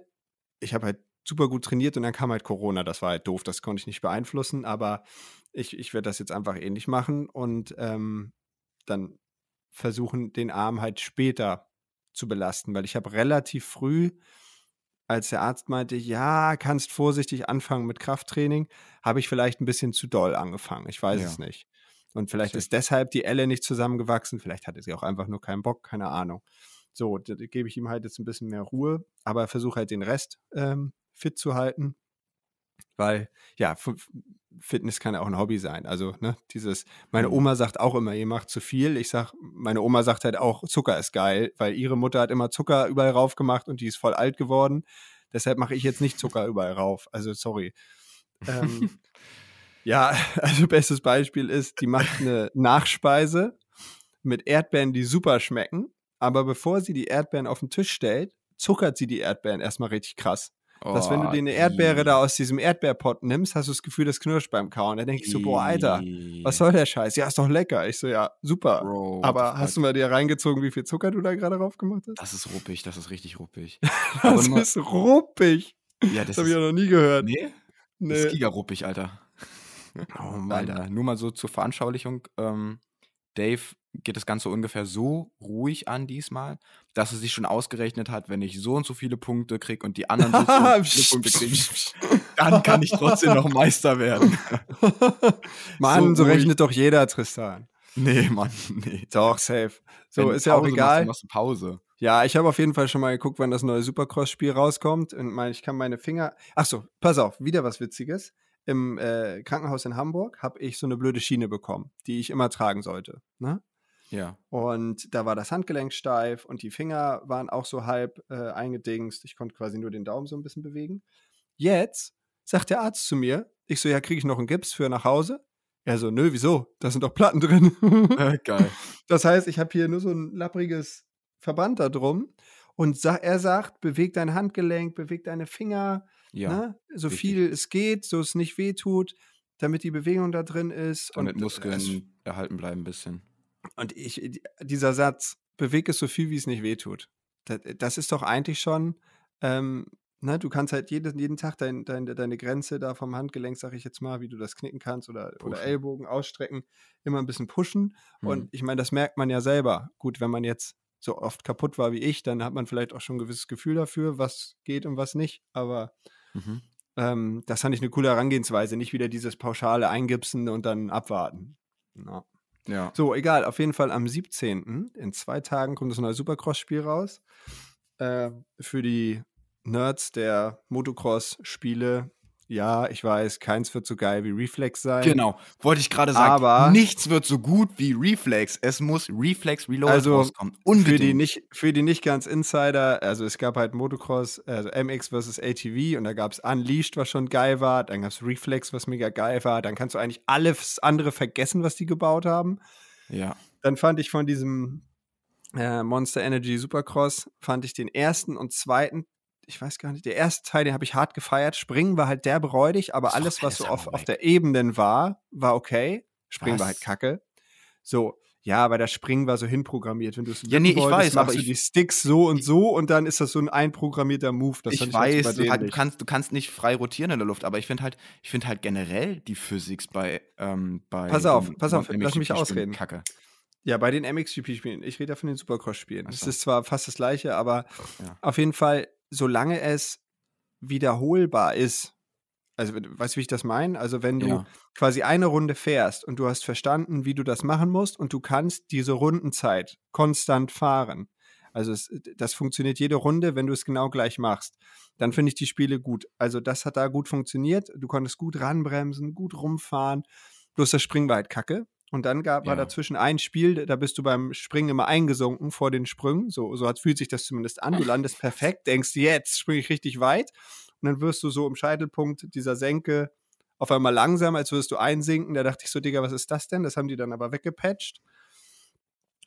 ich habe halt super gut trainiert und dann kam halt Corona. Das war halt doof, das konnte ich nicht beeinflussen, aber ich, ich werde das jetzt einfach ähnlich machen und ähm, dann versuchen, den Arm halt später zu belasten, weil ich habe relativ früh, als der Arzt meinte, ja, kannst vorsichtig anfangen mit Krafttraining, habe ich vielleicht ein bisschen zu doll angefangen. Ich weiß Ja. es nicht. Und vielleicht Sicher. ist deshalb die Elle nicht zusammengewachsen, vielleicht hatte sie auch einfach nur keinen Bock, keine Ahnung. So, da, da gebe ich ihm halt jetzt ein bisschen mehr Ruhe, aber versuche halt den Rest ähm, fit zu halten. Weil, ja, Fitness kann ja auch ein Hobby sein. Also, ne, dieses, meine Mhm. Oma sagt auch immer, ihr macht zu viel. Ich sag, meine Oma sagt halt auch, Zucker ist geil, weil ihre Mutter hat immer Zucker überall rauf gemacht und die ist voll alt geworden. Deshalb mache ich jetzt nicht Zucker überall rauf. Also, sorry. Ähm, ja, also bestes Beispiel ist, die macht eine Nachspeise mit Erdbeeren, die super schmecken. Aber bevor sie die Erdbeeren auf den Tisch stellt, zuckert sie die Erdbeeren erstmal richtig krass. Dass wenn du Oh, dir eine Erdbeere da aus diesem Erdbeerpott nimmst, hast du das Gefühl, das knirscht beim Kauen. Da denke ich so, boah, Alter, was soll der Scheiß? Ja, ist doch lecker. Ich so, ja, super. Bro, Aber hast du mal dir reingezogen, wie viel Zucker du da gerade drauf gemacht hast? Das ist ruppig, das ist richtig ruppig. Das nur- ist ruppig. ja, Das das habe ich ja noch nie gehört. nee, Nee. das ist gigaruppig, Alter. Oh Mann. Alter, nur mal so zur Veranschaulichung. Ähm, Dave geht das Ganze ungefähr so ruhig an diesmal, dass er sich schon ausgerechnet hat, wenn ich so und so viele Punkte kriege und die anderen so, und so viele Punkte kriegen, dann kann ich trotzdem noch Meister werden. Mann, so, So rechnet doch jeder, Tristan. Nee, Mann, nee. Doch, safe. So, Wenn ist ja auch egal. Machst, machst du Pause. Ja, ich habe auf jeden Fall schon mal geguckt, wann das neue Supercross-Spiel rauskommt. Und mein, ich kann meine Finger. Ach so, pass auf, wieder was Witziges. Im äh, Krankenhaus in Hamburg habe ich so eine blöde Schiene bekommen, die ich immer tragen sollte. Ne? Ja. Und da war das Handgelenk steif und die Finger waren auch so halb äh, eingedingst. Ich konnte quasi nur den Daumen so ein bisschen bewegen. Jetzt sagt der Arzt zu mir, ich so, ja, kriege ich noch einen Gips für nach Hause? Er so, nö, wieso? Da sind doch Platten drin. Äh, geil. Das heißt, ich habe hier nur so ein lappriges Verband da drum. Und sa er sagt, beweg dein Handgelenk, beweg deine Finger, Ja. ne? so richtig. viel es geht, so es nicht wehtut, damit die Bewegung da drin ist. Damit und, Muskeln es- erhalten bleiben ein bisschen. und ich, dieser Satz, beweg es so viel, wie es nicht wehtut. Das, das ist doch eigentlich schon, ähm, ne, du kannst halt jeden, jeden Tag dein, dein, deine Grenze da vom Handgelenk, sag ich jetzt mal, wie du das knicken kannst oder, oder. Ellbogen ausstrecken, immer ein bisschen pushen. Mhm. Und ich meine, das merkt man ja selber. Gut, wenn man jetzt so oft kaputt war wie ich, dann hat man vielleicht auch schon ein gewisses Gefühl dafür, was geht und was nicht. Aber Mhm. ähm, das fand ich eine coole Herangehensweise. Nicht wieder dieses pauschale Eingipsen und dann abwarten. Ja. Ja. So, egal, auf jeden Fall am 17. in zwei Tagen kommt das neue Supercross-Spiel raus. Äh, für die Nerds der Motocross-Spiele. Ja, ich weiß, keins wird so geil wie Reflex sein. Genau, wollte ich gerade sagen. Aber- nichts wird so gut wie Reflex. Es muss Reflex Reloaded Also, rauskommen. Für Unbedingt. die, nicht, für die nicht ganz Insider, also es gab halt Motocross, also MX versus ATV und da gab es Unleashed, was schon geil war, dann gab es Reflex, was mega geil war, dann kannst du eigentlich alles andere vergessen, was die gebaut haben. ja. Dann fand ich von diesem äh, Monster Energy Supercross, fand ich den ersten und zweiten, ich weiß gar nicht, der erste Teil, den habe ich hart gefeiert. Springen war halt derbe räudig, aber alles, was so auf, aber auf der Ebene war, war okay. Springen war Was? halt kacke. So, ja, aber das Springen war so hinprogrammiert. Wenn du es Ja, nee, ich wolltest, weiß, aber machst du ich- die Sticks so und so und dann ist das so ein einprogrammierter Move. Das ich halt weiß, du, halt, kannst, du kannst nicht frei rotieren in der Luft, aber ich finde halt, ich finde halt generell die Physics bei, ähm, bei Pass auf, den pass auf, lass mich ausreden. Kacke. Ja, bei den MXGP-Spielen. Ich rede ja von den Supercross-Spielen. Es so. ist zwar fast das gleiche, aber Ja. auf jeden Fall, solange es wiederholbar ist, also we- weißt du, wie ich das meine? Also wenn du Ja. quasi eine Runde fährst und du hast verstanden, wie du das machen musst und du kannst diese Rundenzeit konstant fahren. Also es, das funktioniert jede Runde, wenn du es genau gleich machst. Dann finde ich die Spiele gut. Also das hat da gut funktioniert. Du konntest gut ranbremsen, gut rumfahren. Bloß das Springen war halt kacke. Und dann gab, war Ja. dazwischen ein Spiel, da bist du beim Springen immer eingesunken vor den Sprüngen. So, so hat, fühlt sich das zumindest an. Du landest perfekt, denkst, jetzt springe ich richtig weit. Und dann wirst du so im Scheitelpunkt dieser Senke auf einmal langsam, als würdest du einsinken. Da dachte ich so, Digga, was ist das denn? Das haben die dann aber weggepatcht.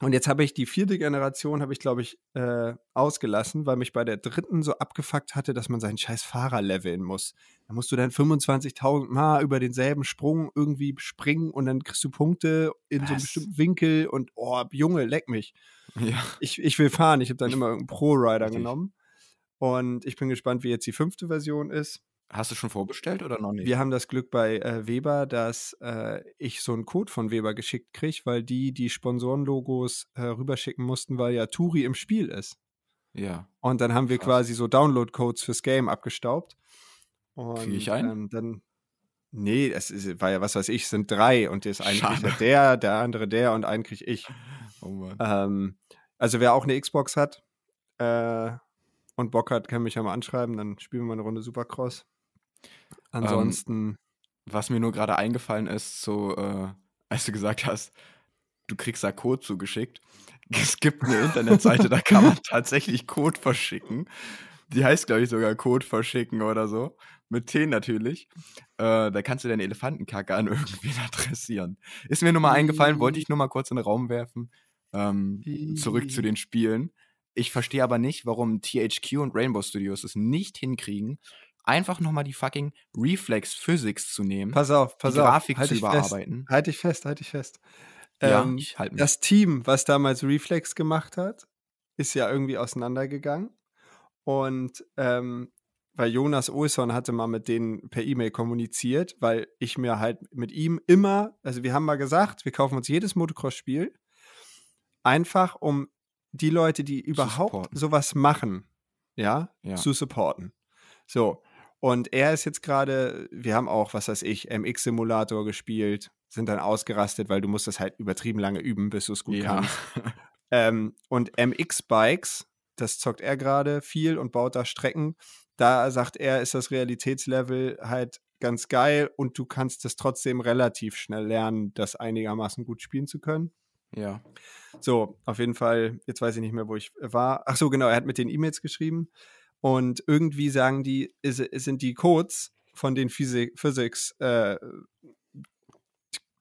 Und jetzt habe ich die vierte Generation, habe ich, glaube ich, äh, ausgelassen, weil mich bei der dritten so abgefuckt hatte, dass man seinen scheiß Fahrer leveln muss. Da musst du dann 25.000 Mal über denselben Sprung irgendwie springen und dann kriegst du Punkte in so einem Was? bestimmten Winkel und, oh, Junge, leck mich. Ja. Ich, ich will fahren. Ich habe dann immer irgendeinen Pro-Rider genommen. Und ich bin gespannt, wie jetzt die fünfte Version ist. Hast du schon vorbestellt oder noch nicht? Wir haben das Glück bei äh, Weber, dass äh, ich so einen Code von Weber geschickt kriege, weil die die Sponsorenlogos äh, rüberschicken mussten, weil ja Turi im Spiel ist. ja. Und dann haben wir Krass. quasi so Download-Codes fürs Game abgestaubt. Und Krieg ich einen? Ähm, dann. Nee, es ist, war ja, was weiß ich, sind drei und das eine kriegt der, der andere der und einen krieg ich. Oh Mann. Ähm, also wer auch eine Xbox hat äh, und Bock hat, kann mich ja mal anschreiben, dann spielen wir mal eine Runde Supercross. Ansonsten. Was mir nur gerade eingefallen ist, so, äh, als du gesagt hast, du kriegst da Code zugeschickt. Es gibt eine Internetseite, da kann man tatsächlich Code verschicken. Die heißt, glaube ich, sogar Code verschicken oder so. Mit T natürlich. Äh, da kannst du deine Elefantenkacke an irgendwen adressieren. Ist mir nur mal eingefallen, wollte ich nur mal kurz in den Raum werfen. Ähm, zurück zu den Spielen. Ich verstehe aber nicht, warum THQ und Rainbow Studios es nicht hinkriegen, einfach nochmal die fucking Reflex Physics zu nehmen. Pass auf, pass die auf. Grafik halt zu fest. überarbeiten. Halt dich fest, halt dich fest. Ja, Ähm, ich halt mich. das Team, was damals Reflex gemacht hat, ist ja irgendwie auseinandergegangen. Und ähm, weil Jonas Olsson hatte mal mit denen per E-Mail kommuniziert, weil ich mir halt mit ihm immer, also wir haben mal gesagt, wir kaufen uns jedes Motocross-Spiel, einfach um die Leute, die überhaupt sowas machen, ja, Ja. zu supporten. So. Und er ist jetzt gerade, wir haben auch, was weiß ich, MX-Simulator gespielt, sind dann ausgerastet, weil du musst das halt übertrieben lange üben, bis du es gut ja. kannst. Ähm, und MX-Bikes, das zockt er gerade viel und baut da Strecken. Da sagt er, ist das Realitätslevel halt ganz geil und du kannst es trotzdem relativ schnell lernen, das einigermaßen gut spielen zu können. ja. So, auf jeden Fall, jetzt weiß ich nicht mehr, wo ich war. Ach so, genau, er hat mit den E-Mails geschrieben und irgendwie sagen die, ist, sind die Codes von den Physik, Physics, äh,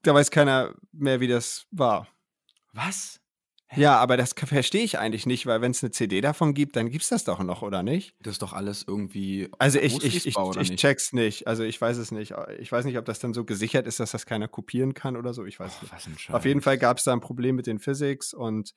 da weiß keiner mehr, wie das war. Was? Ja, aber das verstehe ich eigentlich nicht, weil wenn es eine CD davon gibt, dann gibt es das doch noch, oder nicht? Das ist doch alles irgendwie. Also ich, ich, ich, ich check's nicht. Also ich weiß es nicht. Ich weiß nicht, ob das dann so gesichert ist, dass das keiner kopieren kann oder so. Ich weiß Boah, nicht. Auf jeden Fall gab es da ein Problem mit den Physics und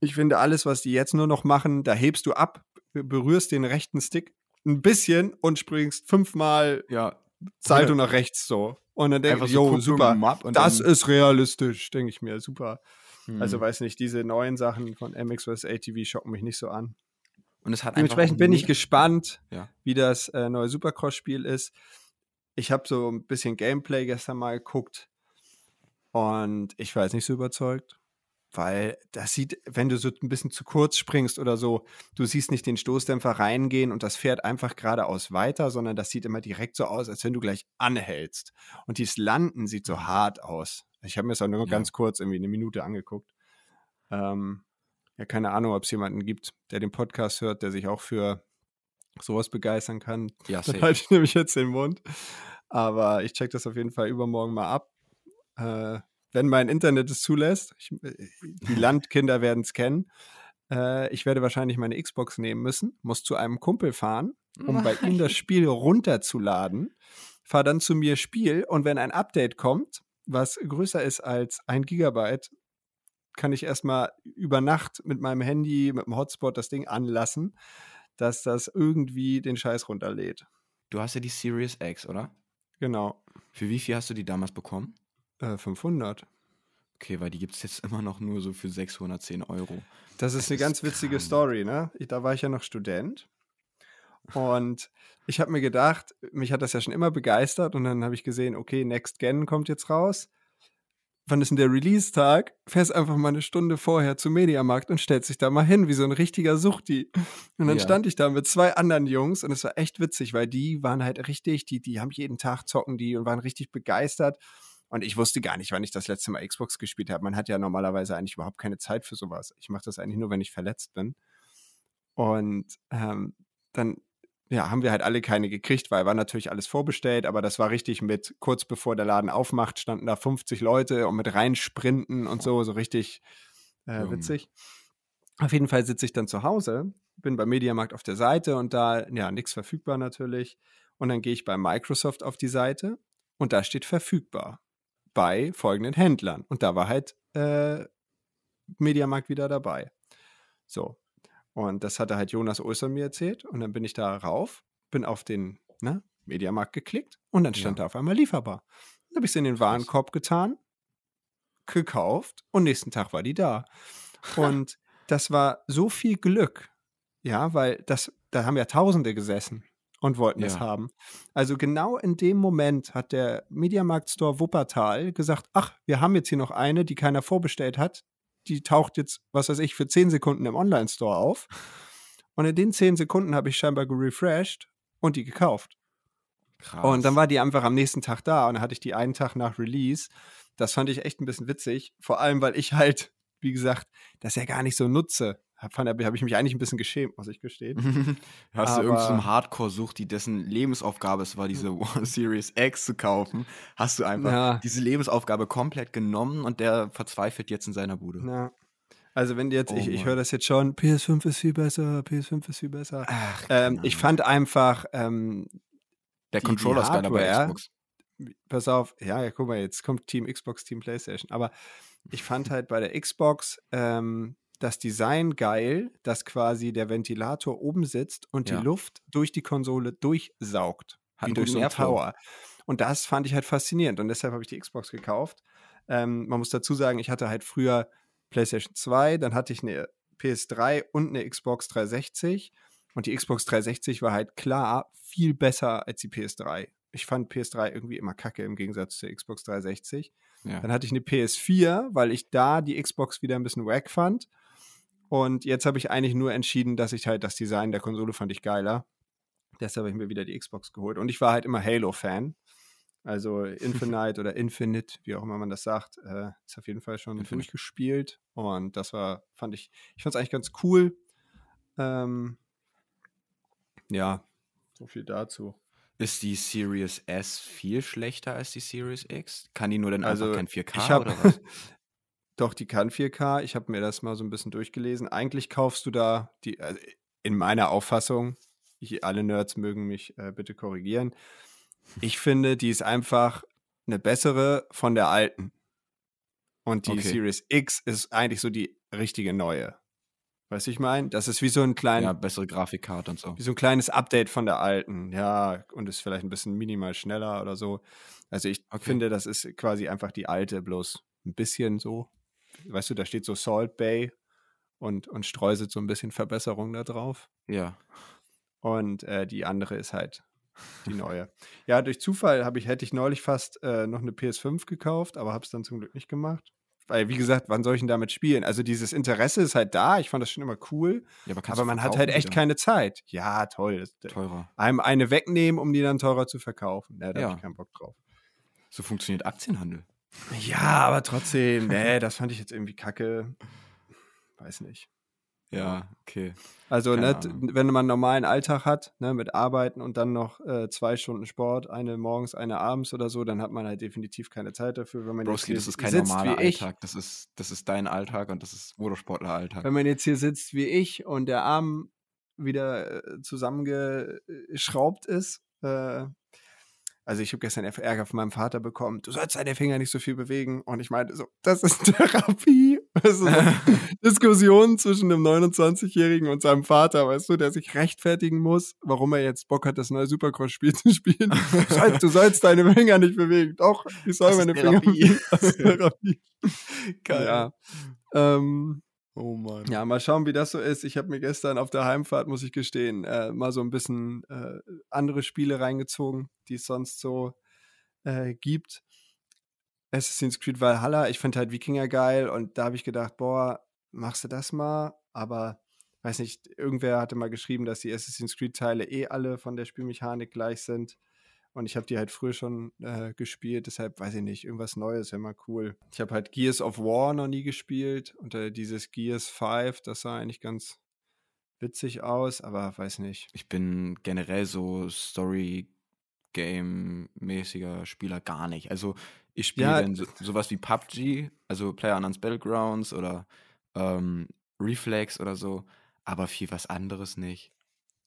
ich finde, alles, was die jetzt nur noch machen, da hebst du ab, berührst den rechten Stick ein bisschen und springst fünfmal Ja. Salto nach rechts so. Und dann denke ich, so jo, gucken super, das ist realistisch, denke ich mir, super. Hm. Also weiß nicht, diese neuen Sachen von MX vs. ATV schocken mich nicht so an. und es hat Dementsprechend bin ich gespannt, Ja. wie das äh, neue Supercross-Spiel ist. Ich habe so ein bisschen Gameplay gestern mal geguckt und ich war jetzt nicht so überzeugt, weil das sieht, wenn du so ein bisschen zu kurz springst oder so, du siehst nicht den Stoßdämpfer reingehen und das fährt einfach geradeaus weiter, sondern das sieht immer direkt so aus, als wenn du gleich anhältst. Und dieses Landen sieht so hart aus. Ich habe mir das auch nur Ja. ganz kurz, irgendwie eine Minute angeguckt. Ähm, ja, keine Ahnung, ob es jemanden gibt, der den Podcast hört, der sich auch für sowas begeistern kann. Ja, Dann halte ich nämlich jetzt den Mund. Aber ich check das auf jeden Fall übermorgen mal ab. Äh, wenn mein Internet es zulässt. Ich, die Landkinder werden es kennen. Äh, ich werde wahrscheinlich meine Xbox nehmen müssen, muss zu einem Kumpel fahren, um bei ihm das Spiel runterzuladen. Fahr dann zu mir Spiel und wenn ein Update kommt, was größer ist als ein Gigabyte, kann ich erstmal über Nacht mit meinem Handy, mit dem Hotspot das Ding anlassen, dass das irgendwie den Scheiß runterlädt. Du hast ja die Series X, oder? Genau. Für wie viel hast du die damals bekommen? Äh, 500. Okay, weil die gibt es jetzt immer noch nur so für 610 Euro. Das ist Das eine ist ganz witzige krank. Story, ne? Ich, da war ich ja noch Student. Und ich habe mir gedacht, mich hat das ja schon immer begeistert und dann habe ich gesehen, okay, Next Gen kommt jetzt raus. Wann ist denn der Release-Tag? Fährst einfach mal eine Stunde vorher zum Mediamarkt und stellst dich da mal hin, wie so ein richtiger Suchti. Und dann Ja. stand ich da mit zwei anderen Jungs und es war echt witzig, weil die waren halt richtig, die, die haben jeden Tag zocken die und waren richtig begeistert. Und ich wusste gar nicht, wann ich das letzte Mal Xbox gespielt habe. Man hat ja normalerweise eigentlich überhaupt keine Zeit für sowas. Ich mache das eigentlich nur, wenn ich verletzt bin. Und ähm, dann ja, haben wir halt alle keine gekriegt, weil war natürlich alles vorbestellt, aber das war richtig mit, kurz bevor der Laden aufmacht, standen da 50 Leute und mit reinsprinten und so, so richtig äh, witzig. Auf jeden Fall sitze ich dann zu Hause, bin beim Mediamarkt auf der Seite und da, ja, nichts verfügbar natürlich. Und dann gehe ich bei Microsoft auf die Seite und da steht verfügbar bei folgenden Händlern. Und da war halt äh, Mediamarkt wieder dabei. So. Und das hatte halt Jonas Olsson mir erzählt. Und dann bin ich da rauf, bin auf den ne, Mediamarkt geklickt und dann stand Ja. da auf einmal lieferbar. Dann habe ich es in den Warenkorb getan, gekauft und nächsten Tag war die da. Und das war so viel Glück, ja, weil das, da haben ja Tausende gesessen und wollten es Ja. haben. Also genau in dem Moment hat der Mediamarkt Store Wuppertal gesagt, ach, wir haben jetzt hier noch eine, die keiner vorbestellt hat. Die taucht jetzt, was weiß ich, für 10 Sekunden im Online-Store auf. Und in den 10 Sekunden habe ich scheinbar gerefreshed und die gekauft. Krass. Und dann war die einfach am nächsten Tag da und dann hatte ich die einen Tag nach Release. Das fand ich echt ein bisschen witzig. Vor allem, weil ich halt, wie gesagt, das ja gar nicht so nutze. Habe hab ich mich eigentlich ein bisschen geschämt, muss ich gestehen. Hast du irgendeinen Aber- Hardcore-Sucht, die dessen Lebensaufgabe es war, diese One Series X zu kaufen? Hast du einfach Ja. diese Lebensaufgabe komplett genommen und der verzweifelt jetzt in seiner Bude. Ja. Also wenn jetzt, Oh ich, ich höre das jetzt schon, PS5 ist viel besser, PS5 ist viel besser. Ach, Ähm, ich fand einfach, ähm, der die- Controller die ist geiler bei Xbox. pass auf, ja, ja, guck mal, jetzt kommt Team Xbox, Team PlayStation. Aber ich fand halt bei der Xbox ähm, das Design geil, dass quasi der Ventilator oben sitzt und Ja. die Luft durch die Konsole durchsaugt. Hat wie durch guten so einen Airflow. Tower. Und das fand ich halt faszinierend und deshalb habe ich die Xbox gekauft. Ähm, man muss dazu sagen, ich hatte halt früher PlayStation 2, dann hatte ich eine PS3 und eine Xbox 360. Und die Xbox 360 war halt klar viel besser als die PS3. Ich fand PS3 irgendwie immer kacke im Gegensatz zur Xbox 360. Ja. Dann hatte ich eine PS4, weil ich da die Xbox wieder ein bisschen wack fand. Und jetzt habe ich eigentlich nur entschieden, dass ich halt das Design der Konsole fand ich geiler. Deshalb habe ich mir wieder die Xbox geholt. Und ich war halt immer Halo-Fan. Also Infinite oder Infinite, wie auch immer man das sagt, äh, ist auf jeden Fall schon Infinite. durchgespielt. Und das war, fand ich, ich fand es eigentlich ganz cool. Ähm, ja, so viel dazu. Ist die Series S viel schlechter als die Series X? Kann die nur dann Also, kein 4K ich hab, oder was? Doch, die kann 4K. Ich habe mir das mal so ein bisschen durchgelesen. Eigentlich kaufst du da die, also in meiner Auffassung, ich, alle Nerds mögen mich äh, bitte korrigieren. Ich finde, die ist einfach eine bessere von der alten. Und die Okay. Series X ist eigentlich so die richtige neue. Weißt du, ich meine? Das ist wie so ein klein, ja, bessere Grafikkarte und so. wie so ein kleines Update von der alten. Ja, und ist vielleicht ein bisschen minimal schneller oder so. Also ich Okay. finde, das ist quasi einfach die alte, bloß ein bisschen so. Weißt du, da steht so Salt Bay und, und streuselt so ein bisschen Verbesserung da drauf. Ja. Und äh, die andere ist halt die neue. ja, durch Zufall ich, hätte ich neulich fast äh, noch eine PS5 gekauft, aber habe es dann zum Glück nicht gemacht. Weil, wie gesagt, wann soll ich denn damit spielen? Also dieses Interesse ist halt da. Ich fand das schon immer cool. ja aber Aber man hat halt echt wieder? keine Zeit. Ja, toll. Das, Teurer. einem eine wegnehmen, um die dann teurer zu verkaufen. Ja, da Ja. habe ich keinen Bock drauf. So funktioniert Aktienhandel. Ja, aber trotzdem, nee, das fand ich jetzt irgendwie kacke. Weiß nicht. Ja, okay. Also, ne, wenn man einen normalen Alltag hat, ne, mit Arbeiten und dann noch äh, zwei Stunden Sport, eine morgens, eine abends oder so, dann hat man halt definitiv keine Zeit dafür. Wenn man Broski, jetzt das ist kein sitzt normaler ich, Alltag. Das ist, das ist dein Alltag und das ist Motorsportler-Alltag. Wenn man jetzt hier sitzt wie ich und der Arm wieder äh, zusammengeschraubt ist, äh, also ich habe gestern Ärger von meinem Vater bekommen, du sollst deine Finger nicht so viel bewegen. Und ich meinte so, das ist Therapie. Das ist Diskussion zwischen einem 29-Jährigen und seinem Vater, weißt du, der sich rechtfertigen muss, warum er jetzt Bock hat, das neue Supercross-Spiel zu spielen. Du sollst, du sollst deine Finger nicht bewegen. Doch, ich soll Das meine Finger Therapie. bewegen. Das ist Therapie. Geil. Ja. Ähm, Oh Mann. ja, mal schauen, wie das so ist. Ich habe mir gestern auf der Heimfahrt, muss ich gestehen, äh, mal so ein bisschen äh, andere Spiele reingezogen, die es sonst so äh, gibt. Assassin's Creed Valhalla, ich finde halt Wikinger geil und da habe ich gedacht, boah, machst du das mal? Aber weiß nicht, irgendwer hatte mal geschrieben, dass die Assassin's Creed Teile eh alle von der Spielmechanik gleich sind. Und ich habe die halt früher schon äh, gespielt, deshalb weiß ich nicht, irgendwas Neues wäre mal cool. Ich habe halt Gears of War noch nie gespielt und äh, dieses Gears 5, das sah eigentlich ganz witzig aus, aber weiß nicht. Ich bin generell so Story-Game-mäßiger Spieler gar nicht. Also ich spiele Ja, dann so, sowas wie PUBG, also PlayerUnknown's Battlegrounds oder ähm, Reflex oder so, aber viel was anderes nicht.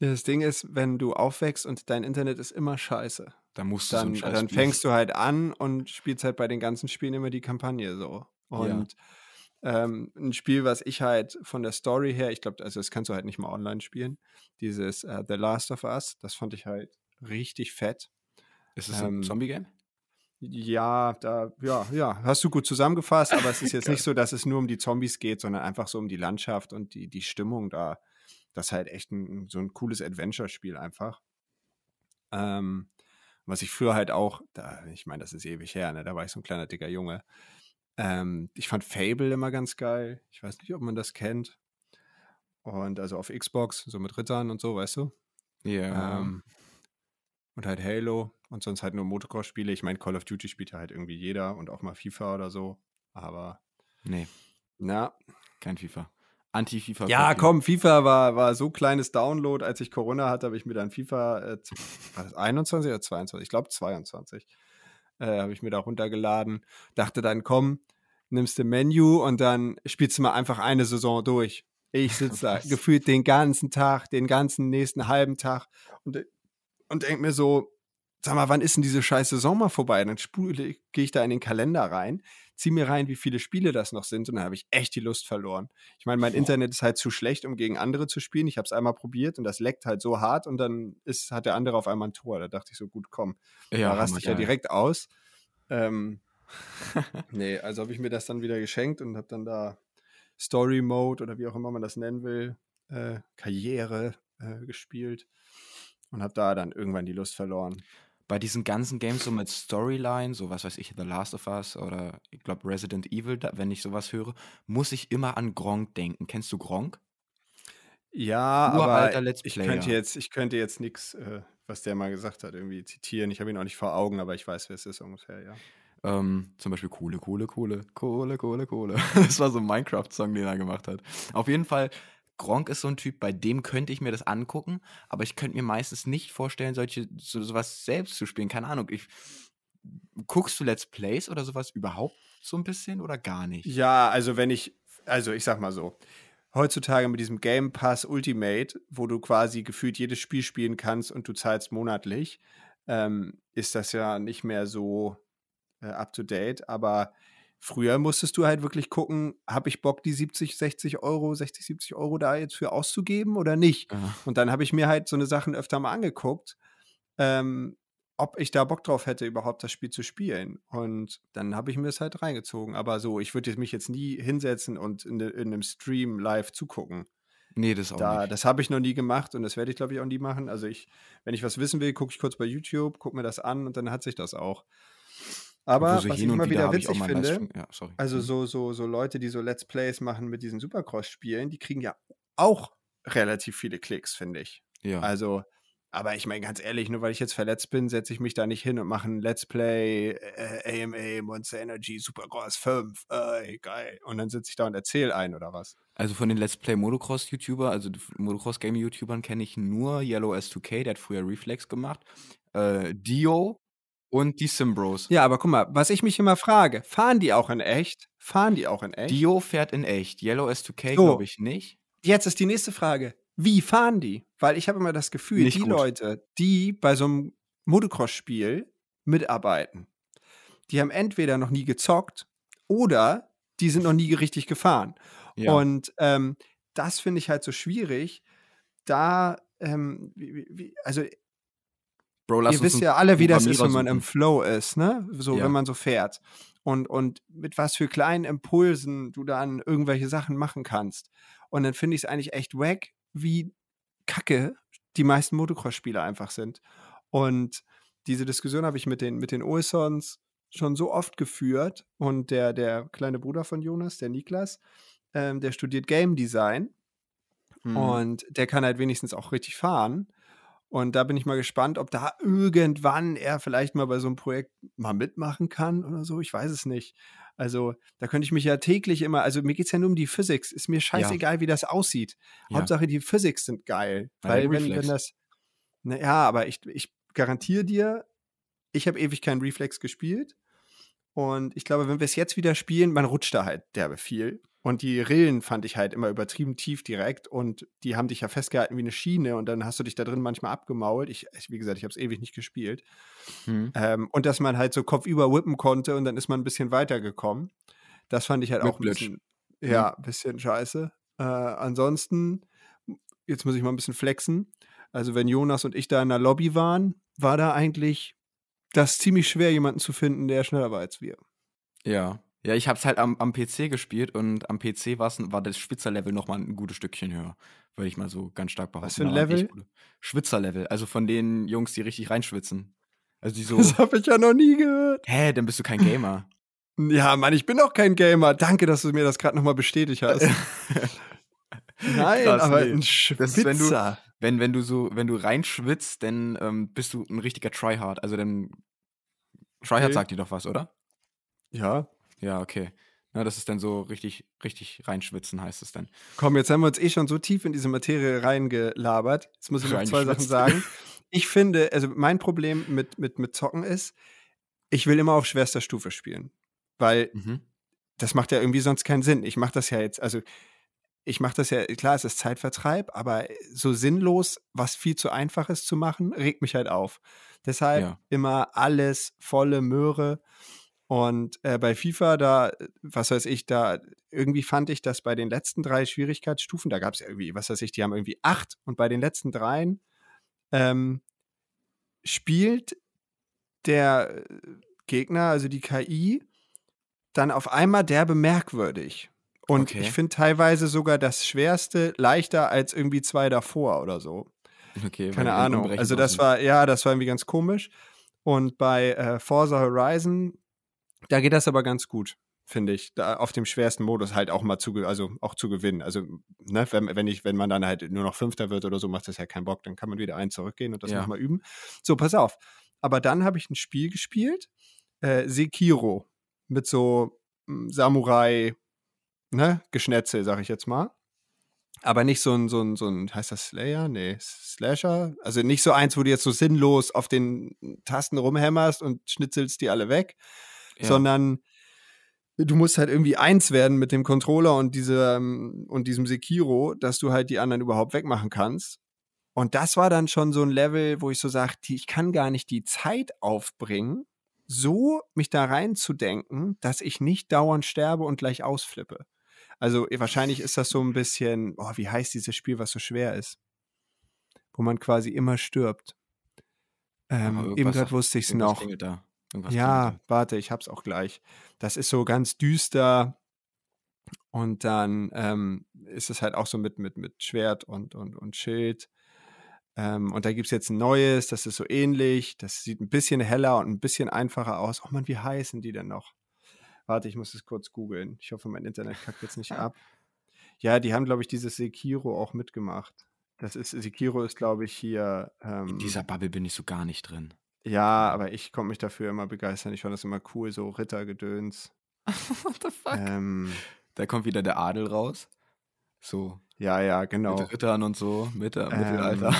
Das Ding ist, wenn du aufwächst und dein Internet ist immer scheiße, Da musst du so dann, Scheiß dann fängst du halt an und spielst halt bei den ganzen Spielen immer die Kampagne so. Und ähm, ein Spiel, was ich halt von der Story her, ich glaube, also das kannst du halt nicht mal online spielen, dieses äh, The Last of Us, das fand ich halt richtig fett. Ist es ähm, ein Zombie-Game? Ja, da, ja, ja, hast du gut zusammengefasst, aber es ist jetzt nicht so, dass es nur um die Zombies geht, sondern einfach so um die Landschaft und die, die Stimmung da. Das ist halt echt ein, so ein cooles Adventure-Spiel einfach. Ähm, was ich früher halt auch, da, ich meine, das ist ewig her, ne? da war ich so ein kleiner dicker Junge. Ähm, ich fand Fable immer ganz geil. Ich weiß nicht, ob man das kennt. Und also auf Xbox, so mit Rittern und so, weißt du? Ja. Ähm, und halt Halo und sonst halt nur Motocross-Spiele. Ich meine, Call of Duty spielt ja halt irgendwie jeder und auch mal FIFA oder so. Aber Nee, na. kein FIFA. Anti-FIFA. Ja, komm, FIFA war, war so kleines Download. Als ich Corona hatte, habe ich mir dann FIFA, äh, z- war das 21 oder 22? Ich glaube 22. Äh, habe ich mir da runtergeladen. Dachte dann, komm, nimmst du Menü und dann spielst du mal einfach eine Saison durch. Ich sitze da gefühlt den ganzen Tag, den ganzen nächsten halben Tag und, und denk mir so, sag mal, wann ist denn diese scheiß Saison mal vorbei? Dann spule, gehe ich da in den Kalender rein, zieh mir rein, wie viele Spiele das noch sind und dann habe ich echt die Lust verloren. Ich meine, mein Boah. Internet ist halt zu schlecht, um gegen andere zu spielen. Ich habe es einmal probiert und das leckt halt so hart und dann ist, hat der andere auf einmal ein Tor. Da dachte ich so, gut, komm, Ja, da raste ich ja direkt aus. Ähm, nee, also habe ich mir das dann wieder geschenkt und habe dann da Story Mode oder wie auch immer man das nennen will, äh, Karriere äh, gespielt und habe da dann irgendwann die Lust verloren. Bei diesen ganzen Games so mit Storyline, so was weiß ich, The Last of Us oder ich glaube Resident Evil, da, wenn ich sowas höre, muss ich immer an Gronk denken. Kennst du Gronk? Ja, Uralter aber ich könnte jetzt, ich könnte jetzt nichts, äh, was der mal gesagt hat, irgendwie zitieren. Ich habe ihn auch nicht vor Augen, aber ich weiß, wer es ist ungefähr, ja. Ähm, zum Beispiel Kohle, Kohle, Kohle, Kohle, Kohle, Kohle. Das war so ein Minecraft-Song, den er gemacht hat. Auf jeden Fall, Gronk ist so ein Typ, bei dem könnte ich mir das angucken, aber ich könnte mir meistens nicht vorstellen, solche, so, sowas selbst zu spielen. Keine Ahnung. Ich, guckst du Let's Plays oder sowas überhaupt so ein bisschen oder gar nicht? Ja, also wenn ich, also ich sag mal so, heutzutage mit diesem Game Pass Ultimate, wo du quasi gefühlt jedes Spiel spielen kannst und du zahlst monatlich, ähm, ist das ja nicht mehr so äh, up to date. Aber früher musstest du halt wirklich gucken, habe ich Bock, die 70, 60 Euro, 60, 70 Euro da jetzt für auszugeben oder nicht? Ja. Und dann habe ich mir halt so eine Sachen öfter mal angeguckt, ähm, ob ich da Bock drauf hätte, überhaupt das Spiel zu spielen. Und dann habe ich mir das halt reingezogen. Aber so, ich würde mich jetzt nie hinsetzen und in, in einem Stream live zugucken. Nee, das auch Da, nicht. das habe ich noch nie gemacht und das werde ich, glaube ich, auch nie machen. Also ich, wenn ich was wissen will, gucke ich kurz bei YouTube, gucke mir das an und dann hat sich das auch. Aber so was ich immer wieder auch witzig finde, Ja, also Mhm. so, so, so Leute, die so Let's Plays machen mit diesen Supercross-Spielen, die kriegen ja auch relativ viele Klicks, finde ich. Ja. Also, aber ich meine ganz ehrlich, nur weil ich jetzt verletzt bin, setze ich mich da nicht hin und mache ein Let's Play äh, AMA Monster Energy Supercross 5. Ey, geil. Und dann sitze ich da und erzähle ein oder was. Also von den Let's Play Motocross YouTuber, also die Motocross Game YouTubern kenne ich nur Yellow S2K, der hat früher Reflex gemacht, äh, Dio und die Simbros. Ja, aber guck mal, was ich mich immer frage, fahren die auch in echt? Fahren die auch in echt? Dio fährt in echt, Yellow S2K So. glaube ich nicht. Jetzt ist die nächste Frage. Wie fahren die? Weil ich habe immer das Gefühl, Nicht die gut. Leute, die bei so einem Motocross-Spiel mitarbeiten, die haben entweder noch nie gezockt oder die sind noch nie richtig gefahren. Ja. Und ähm, das finde ich halt so schwierig, da, ähm, wie, wie- also Bro, lass ihr wisst ja alle, wie das ist, wenn man im. Flow ist, ne? So, Ja. wenn man so fährt. Und, und mit was für kleinen Impulsen du dann irgendwelche Sachen machen kannst. Und dann finde ich es eigentlich echt wack, wie kacke die meisten Motocross-Spiele einfach sind. Und diese Diskussion habe ich mit den, mit den OSONs schon so oft geführt. Und der, der kleine Bruder von Jonas, der Niklas, ähm, der studiert Game Design. Mhm. Und der kann halt wenigstens auch richtig fahren. Und da bin ich mal gespannt, ob da irgendwann er vielleicht mal bei so einem Projekt mal mitmachen kann oder so. Ich weiß es nicht. Also, da könnte ich mich ja täglich immer, also mir geht es ja nur um die Physics. Ist mir scheißegal, wie das aussieht. Ja. Hauptsache, die Physics sind geil. Ja, Weil, wenn, wenn das. Na ja, aber ich, ich garantiere dir, ich habe ewig keinen Reflex gespielt. Und ich glaube, wenn wir es jetzt wieder spielen, man rutscht da halt derbe viel. Und die Rillen fand ich halt immer übertrieben tief direkt und die haben dich ja festgehalten wie eine Schiene und dann hast du dich da drin manchmal abgemault. Ich, wie gesagt, ich habe es ewig nicht gespielt. Mhm. Ähm, und dass man halt so kopfüber whippen konnte und dann ist man ein bisschen weitergekommen. Das fand ich halt Mit auch ein bisschen, ja, ein bisschen scheiße. Äh, ansonsten, jetzt muss ich mal ein bisschen flexen. Also, wenn Jonas und ich da in der Lobby waren, war da eigentlich das ziemlich schwer, jemanden zu finden, der schneller war als wir. Ja. Ja, ich habe es halt am, am PC gespielt und am PC war's, war das Schwitzerlevel noch mal ein gutes Stückchen höher. Würde ich mal so ganz stark behaupten. Was für ein Level? Schwitzerlevel, also von den Jungs, die richtig reinschwitzen. Also die so, Das habe ich ja noch nie gehört. hä, dann bist du kein Gamer. Ja, Mann, ich bin auch kein Gamer. Danke, dass du mir das gerade nochmal bestätigt hast. Nein, Krass, aber nee. ein ist, wenn du- Schwitzer. wenn, wenn du so, wenn du reinschwitzt, dann ähm, bist du ein richtiger Tryhard. Also dann Tryhard Okay. sagt dir doch was, oder? Ja. Ja, okay. Na, das ist dann so richtig, richtig reinschwitzen, heißt es dann. Komm, jetzt haben wir uns eh schon so tief in diese Materie reingelabert. Jetzt muss ich noch zwei Sachen sagen. Ich finde, also mein Problem mit, mit, mit Zocken ist, ich will immer auf schwerster Stufe spielen. Weil Mhm. das macht ja irgendwie sonst keinen Sinn. Ich mache das ja jetzt, also ich mache das ja, klar, es ist Zeitvertreib, aber so sinnlos, was viel zu einfach ist zu machen, regt mich halt auf. Deshalb Ja. immer alles volle Möhre. Und äh, bei FIFA, da, äh, was weiß ich, da irgendwie fand ich, dass bei den letzten drei Schwierigkeitsstufen, da gab es irgendwie, was weiß ich, die haben irgendwie acht und bei den letzten dreien ähm, spielt der äh, Gegner, also die KI, dann auf einmal derbe merkwürdig. Und Okay. ich finde teilweise sogar das Schwerste leichter als irgendwie zwei davor oder so. Okay, Keine Ahnung. Also das war, ja, das war irgendwie ganz komisch. Und bei äh, Forza Horizon, da geht das aber ganz gut, finde ich. Da auf dem schwersten Modus halt auch mal zu, also auch zu gewinnen. Also, ne, wenn, wenn ich, wenn man dann halt nur noch Fünfter wird oder so, macht das ja keinen Bock. Dann kann man wieder einen zurückgehen und das Ja. nochmal üben. So, pass auf. Aber dann habe ich ein Spiel gespielt, äh, Sekiro, mit so mm, Samurai, ne, Geschnetzel, sag ich jetzt mal. Aber nicht so ein, so ein, so ein, heißt das Slayer? Nee, Slasher? Also nicht so eins, wo du jetzt so sinnlos auf den Tasten rumhämmerst und schnitzelst die alle weg, Ja. sondern du musst halt irgendwie eins werden mit dem Controller und diesem, und diesem Sekiro, dass du halt die anderen überhaupt wegmachen kannst. Und das war dann schon so ein Level, wo ich so sagte, ich kann gar nicht die Zeit aufbringen, so mich da reinzudenken, dass ich nicht dauernd sterbe und gleich ausflippe. Also eh, wahrscheinlich ist das so ein bisschen, oh, wie heißt dieses Spiel, was so schwer ist? Wo man quasi immer stirbt. Ähm, eben gerade wusste ich es noch. da. Irgendwas Ja, warte, ich hab's auch gleich. Das ist so ganz düster. Und dann ähm, ist es halt auch so mit, mit, mit Schwert und, und, und Schild. Ähm, und da gibt's jetzt ein neues, das ist so ähnlich. Das sieht ein bisschen heller und ein bisschen einfacher aus. Oh Mann, wie heißen die denn noch? Warte, ich muss es kurz googeln. Ich hoffe, mein Internet kackt jetzt nicht ab. Ja, die haben, glaube ich, dieses Sekiro auch mitgemacht. Das ist, Sekiro ist, glaube ich, hier. Ähm, In dieser Bubble bin ich so gar nicht drin. Ja, aber ich konnte mich dafür immer begeistern. Ich fand das immer cool, so Rittergedöns. What the fuck? Ähm, Da kommt wieder der Adel raus. So, ja, ja, genau. mit Rittern und so, Mitte, Ähm, Mittelalter.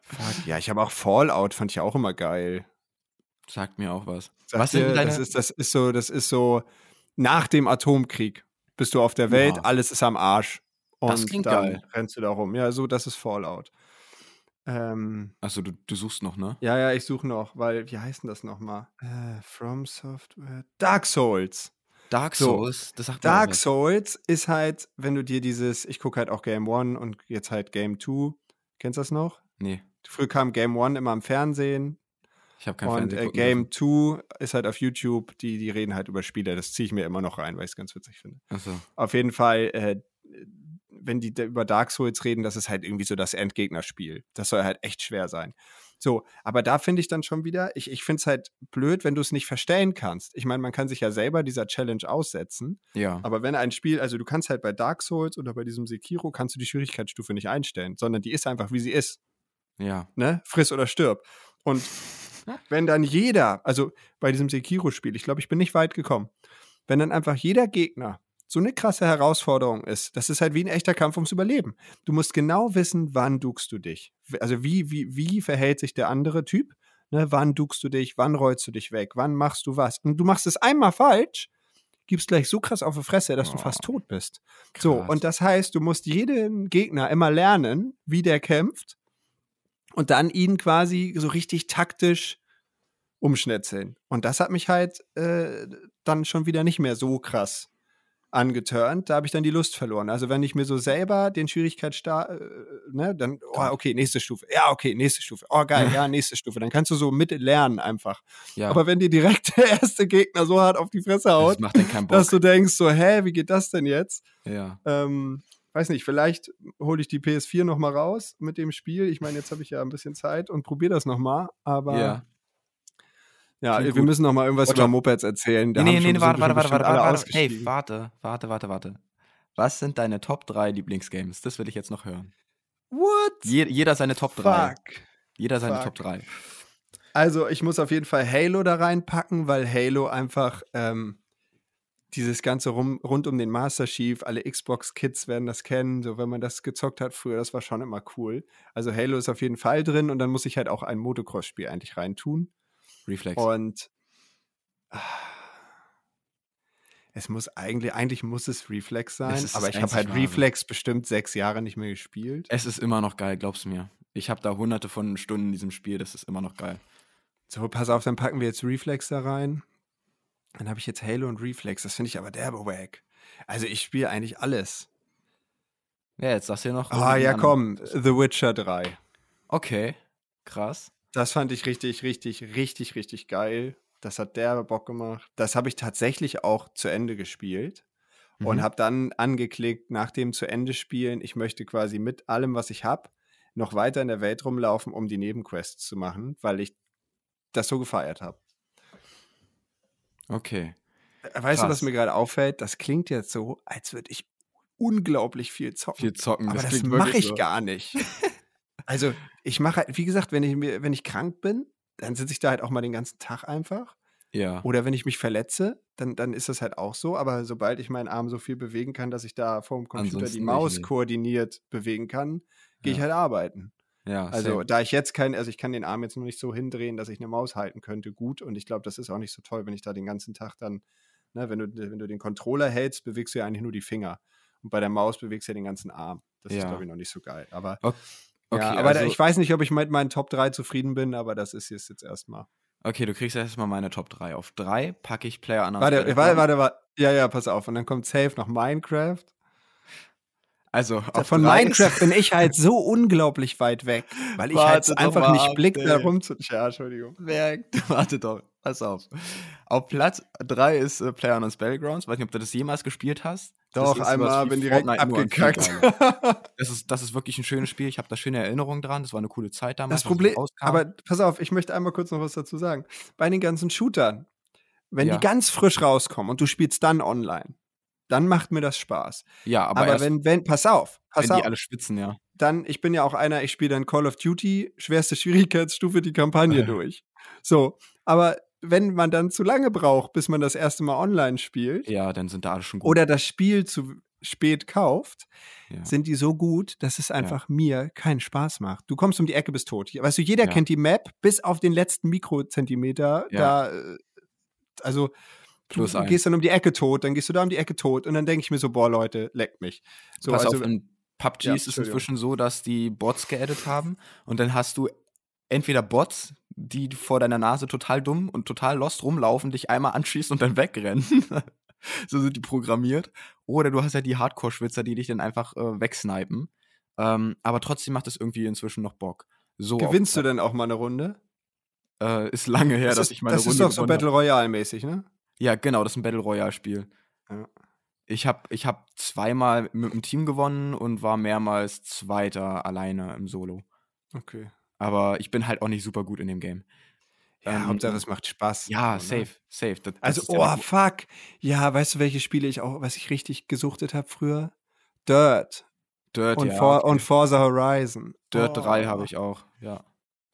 Fuck, ja, ich habe auch Fallout, fand ich auch immer geil. Sagt mir auch was. Sag was sind dir, deine. das, ist, das ist so, das ist so nach dem Atomkrieg bist du auf der Welt, Oha. alles ist am Arsch. Und Das klingt dann geil. rennst du da rum. Ja, so, das ist Fallout. Ähm, Achso, du, du suchst noch, ne? ja, ja, ich suche noch, weil, wie heißt denn das nochmal? Äh, From Software. Dark Souls. Dark So, Souls, das sagt Dark. Souls ist halt, wenn du dir dieses, ich gucke halt auch Game One und jetzt halt Game Two. Kennst du das noch? Nee, Früher kam Game One immer im Fernsehen ich habe kein und äh, Game Two ist halt auf YouTube, die, die reden halt über Spiele. Das ziehe ich mir immer noch rein, weil ich es ganz witzig finde. Achso. Auf jeden Fall, äh, wenn die über Dark Souls reden, das ist halt irgendwie so das Endgegnerspiel. Das soll halt echt schwer sein. So, aber da finde ich dann schon wieder, ich, ich finde es halt blöd, wenn du es nicht verstellen kannst. Ich meine, man kann sich ja selber dieser Challenge aussetzen. Ja. Aber wenn ein Spiel, also du kannst halt bei Dark Souls oder bei diesem Sekiro, kannst du die Schwierigkeitsstufe nicht einstellen, sondern die ist einfach, wie sie ist. Ja. Ne? Friss oder stirb. Und wenn dann jeder, also bei diesem Sekiro-Spiel, ich glaube, ich bin nicht weit gekommen, wenn dann einfach jeder Gegner so eine krasse Herausforderung ist, das ist halt wie ein echter Kampf ums Überleben. Du musst genau wissen, wann duckst du dich. Also wie, wie, wie verhält sich der andere Typ? Ne, wann duckst du dich, wann rollst du dich weg, wann machst du was? Und du machst es einmal falsch, gibst gleich so krass auf die Fresse, dass du Oh, fast tot bist. So, krass. und das heißt, du musst jeden Gegner immer lernen, wie der kämpft und dann ihn quasi so richtig taktisch umschnetzeln. Und das hat mich halt äh, dann schon wieder nicht mehr so krass angeturnt. Da habe ich dann die Lust verloren. Also wenn ich mir so selber den Schwierigkeitsgrad, äh, ne, dann, oh, okay, nächste Stufe. Ja, okay, nächste Stufe. Oh, geil, ja, nächste Stufe. Dann kannst du so mit lernen einfach. Ja. Aber wenn dir direkt der erste Gegner so hart auf die Fresse das haut, Bock. dass du denkst so, hä, wie geht das denn jetzt? ja. Ähm, weiß nicht, vielleicht hole ich die PS4 noch mal raus mit dem Spiel. Ich meine, jetzt habe ich ja ein bisschen Zeit und probiere das noch mal. Aber Ja. Ja, wir müssen noch mal irgendwas über Mopeds erzählen. Da nee, nee, nee, warte, warte, warte, warte, alle warte, warte. Hey, warte, warte, warte, warte. Was sind deine Top 3 Lieblingsgames? Das will ich jetzt noch hören. What? Je, jeder seine Top 3. Fuck. Jeder seine. Top 3. Also, ich muss auf jeden Fall Halo da reinpacken, weil Halo einfach ähm, dieses ganze rum, rund um den Master Chief, alle Xbox-Kids werden das kennen, so wenn man das gezockt hat früher, das war schon immer cool. Also Halo ist auf jeden Fall drin und dann muss ich halt auch ein Motocross-Spiel eigentlich reintun. Reflex. Und ah, es muss eigentlich, eigentlich muss es Reflex sein, das aber ich habe halt. Reflex bestimmt sechs Jahre nicht mehr gespielt. es ist immer noch geil, glaubst du mir. Ich habe da hunderte von Stunden in diesem Spiel, das ist immer noch geil. So, pass auf, dann packen wir jetzt Reflex da rein. Dann habe ich jetzt Halo und Reflex. Das finde ich aber derbe wack. Also ich spiele eigentlich alles. Ja, jetzt sagst du ja noch. Ah ja, komm. The Witcher 3. Okay, krass. Das fand ich richtig, richtig, richtig, richtig geil. Das hat derbe Bock gemacht. Das habe ich tatsächlich auch zu Ende gespielt und Mhm. habe dann angeklickt, nach dem zu Ende spielen, ich möchte quasi mit allem, was ich habe, noch weiter in der Welt rumlaufen, um die Nebenquests zu machen, weil ich das so gefeiert habe. Okay. Weißt du, Krass. was mir gerade auffällt? Das klingt jetzt so, als würde ich unglaublich viel zocken. Viel zocken. aber das klingt mache ich so. gar nicht. also, ich mache halt, wie gesagt, wenn ich, mir, wenn ich krank bin, dann sitze ich da halt auch mal den ganzen Tag einfach. Ja. Oder wenn ich mich verletze, dann, dann ist das halt auch so. Aber sobald ich meinen Arm so viel bewegen kann, dass ich da vor dem Computer Ansonsten die Maus koordiniert bewegen kann, gehe ich Ja. halt arbeiten. Ja, Also, same. da ich jetzt kein, also ich kann den Arm jetzt noch nicht so hindrehen, dass ich eine Maus halten könnte, gut. Und ich glaube, das ist auch nicht so toll, wenn ich da den ganzen Tag dann, ne, wenn du, wenn du den Controller hältst, bewegst du ja eigentlich nur die Finger. Und bei der Maus bewegst du ja den ganzen Arm. Das ist, Ja. glaube ich, noch nicht so geil. Aber, O- Okay, ja, aber also, ich weiß nicht, ob ich mit meinen Top 3 zufrieden bin, aber das ist jetzt, jetzt erstmal. okay, du kriegst erstmal meine Top 3. Auf 3 packe ich Player Unknown's Warte, warte, warte, warte. Ja, ja, pass auf. Und dann kommt safe noch Minecraft. Also, auf Von Minecraft bin ich halt so unglaublich weit weg, weil ich Warte halt einfach nicht ab, blick, da ey. rum zu. Ja, Entschuldigung. Werk. Warte doch, pass auf. Auf Platz 3 ist äh, Player Unknown's Battlegrounds. Weiß nicht, ob du das jemals gespielt hast. Doch, einmal bin direkt Fortnite, abgekackt. Das ist, das ist wirklich ein schönes Spiel. Ich habe da schöne Erinnerungen dran. Das war eine coole Zeit damals. Das Problem, aber pass auf, ich möchte einmal kurz noch was dazu sagen. Bei den ganzen Shootern, wenn Ja. die ganz frisch rauskommen und du spielst dann online, dann macht mir das Spaß. ja, aber, Aber, wenn, wenn, pass auf, pass wenn auf, die alle schwitzen, ja. dann, ich bin ja auch einer, ich spiele dann Call of Duty, schwerste Schwierigkeitsstufe, die Kampagne durch. So, aber wenn man dann zu lange braucht, bis man das erste Mal online spielt, Ja, dann sind da alle schon gut. oder das Spiel zu spät kauft, ja. sind die so gut, dass es einfach mir keinen Spaß macht. Du kommst um die Ecke, bist tot. Weißt du, jeder Ja. kennt die Map bis auf den letzten Mikrozentimeter. Ja. Da, äh, also Plus du eins. gehst dann um die Ecke tot, dann gehst du da um die Ecke tot und dann denke ich mir so, boah Leute, leckt mich. So, Pass also, auf, in PUBG Ja, ist es inzwischen so, dass die Bots geaddet haben und dann hast du entweder Bots, die vor deiner Nase total dumm und total lost rumlaufen, dich einmal anschießen und dann wegrennen. so sind die programmiert. Oder du hast ja die Hardcore-Schwitzer, die dich dann einfach äh, wegsnipen. Ähm, aber trotzdem macht es irgendwie inzwischen noch Bock. So gewinnst du denn auch mal eine Runde? Äh, ist lange her, das dass ist, ich meine das Runde ist doch so. Battle Royale-mäßig, ne? Ja, genau, das ist ein Battle Royale-Spiel. Ja. Ich habe ich hab zweimal mit dem Team gewonnen und war mehrmals Zweiter alleine im Solo. Okay. Aber ich bin halt auch nicht super gut in dem Game. Ja, Ähm, Hauptsache es macht Spaß. Ja, so, ne? safe, safe. Das, Also, ja oh, auch- fuck. Ja, weißt du, welche Spiele ich auch, was ich richtig gesuchtet habe früher? Dirt. Dirt, Und, ja. For okay. und Forza Horizon. Dirt oh. 3 habe ich auch, ja.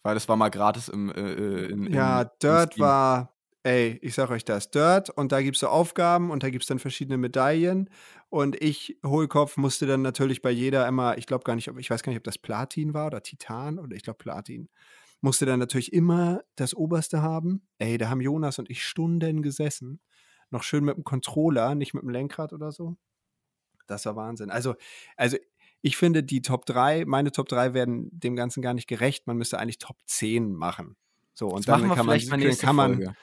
Weil das war mal gratis im, äh, äh, in, Ja, im, Dirt im war, ey, ich sag euch das, Dirt und da gibt's so Aufgaben und da gibt's dann verschiedene Medaillen und ich, Hohlkopf, musste dann natürlich bei jeder immer, ich glaube gar nicht, ob, ich weiß gar nicht, ob das Platin war oder Titan oder ich glaube Platin, musste dann natürlich immer das Oberste haben. Ey, da haben Jonas und ich Stunden gesessen, noch schön mit dem Controller, nicht mit dem Lenkrad oder so. Das war Wahnsinn. Also, also ich finde, die Top 3, meine Top 3 werden dem Ganzen gar nicht gerecht. Man müsste eigentlich Top 10 machen. So, und dann kann man, kann man, Folge.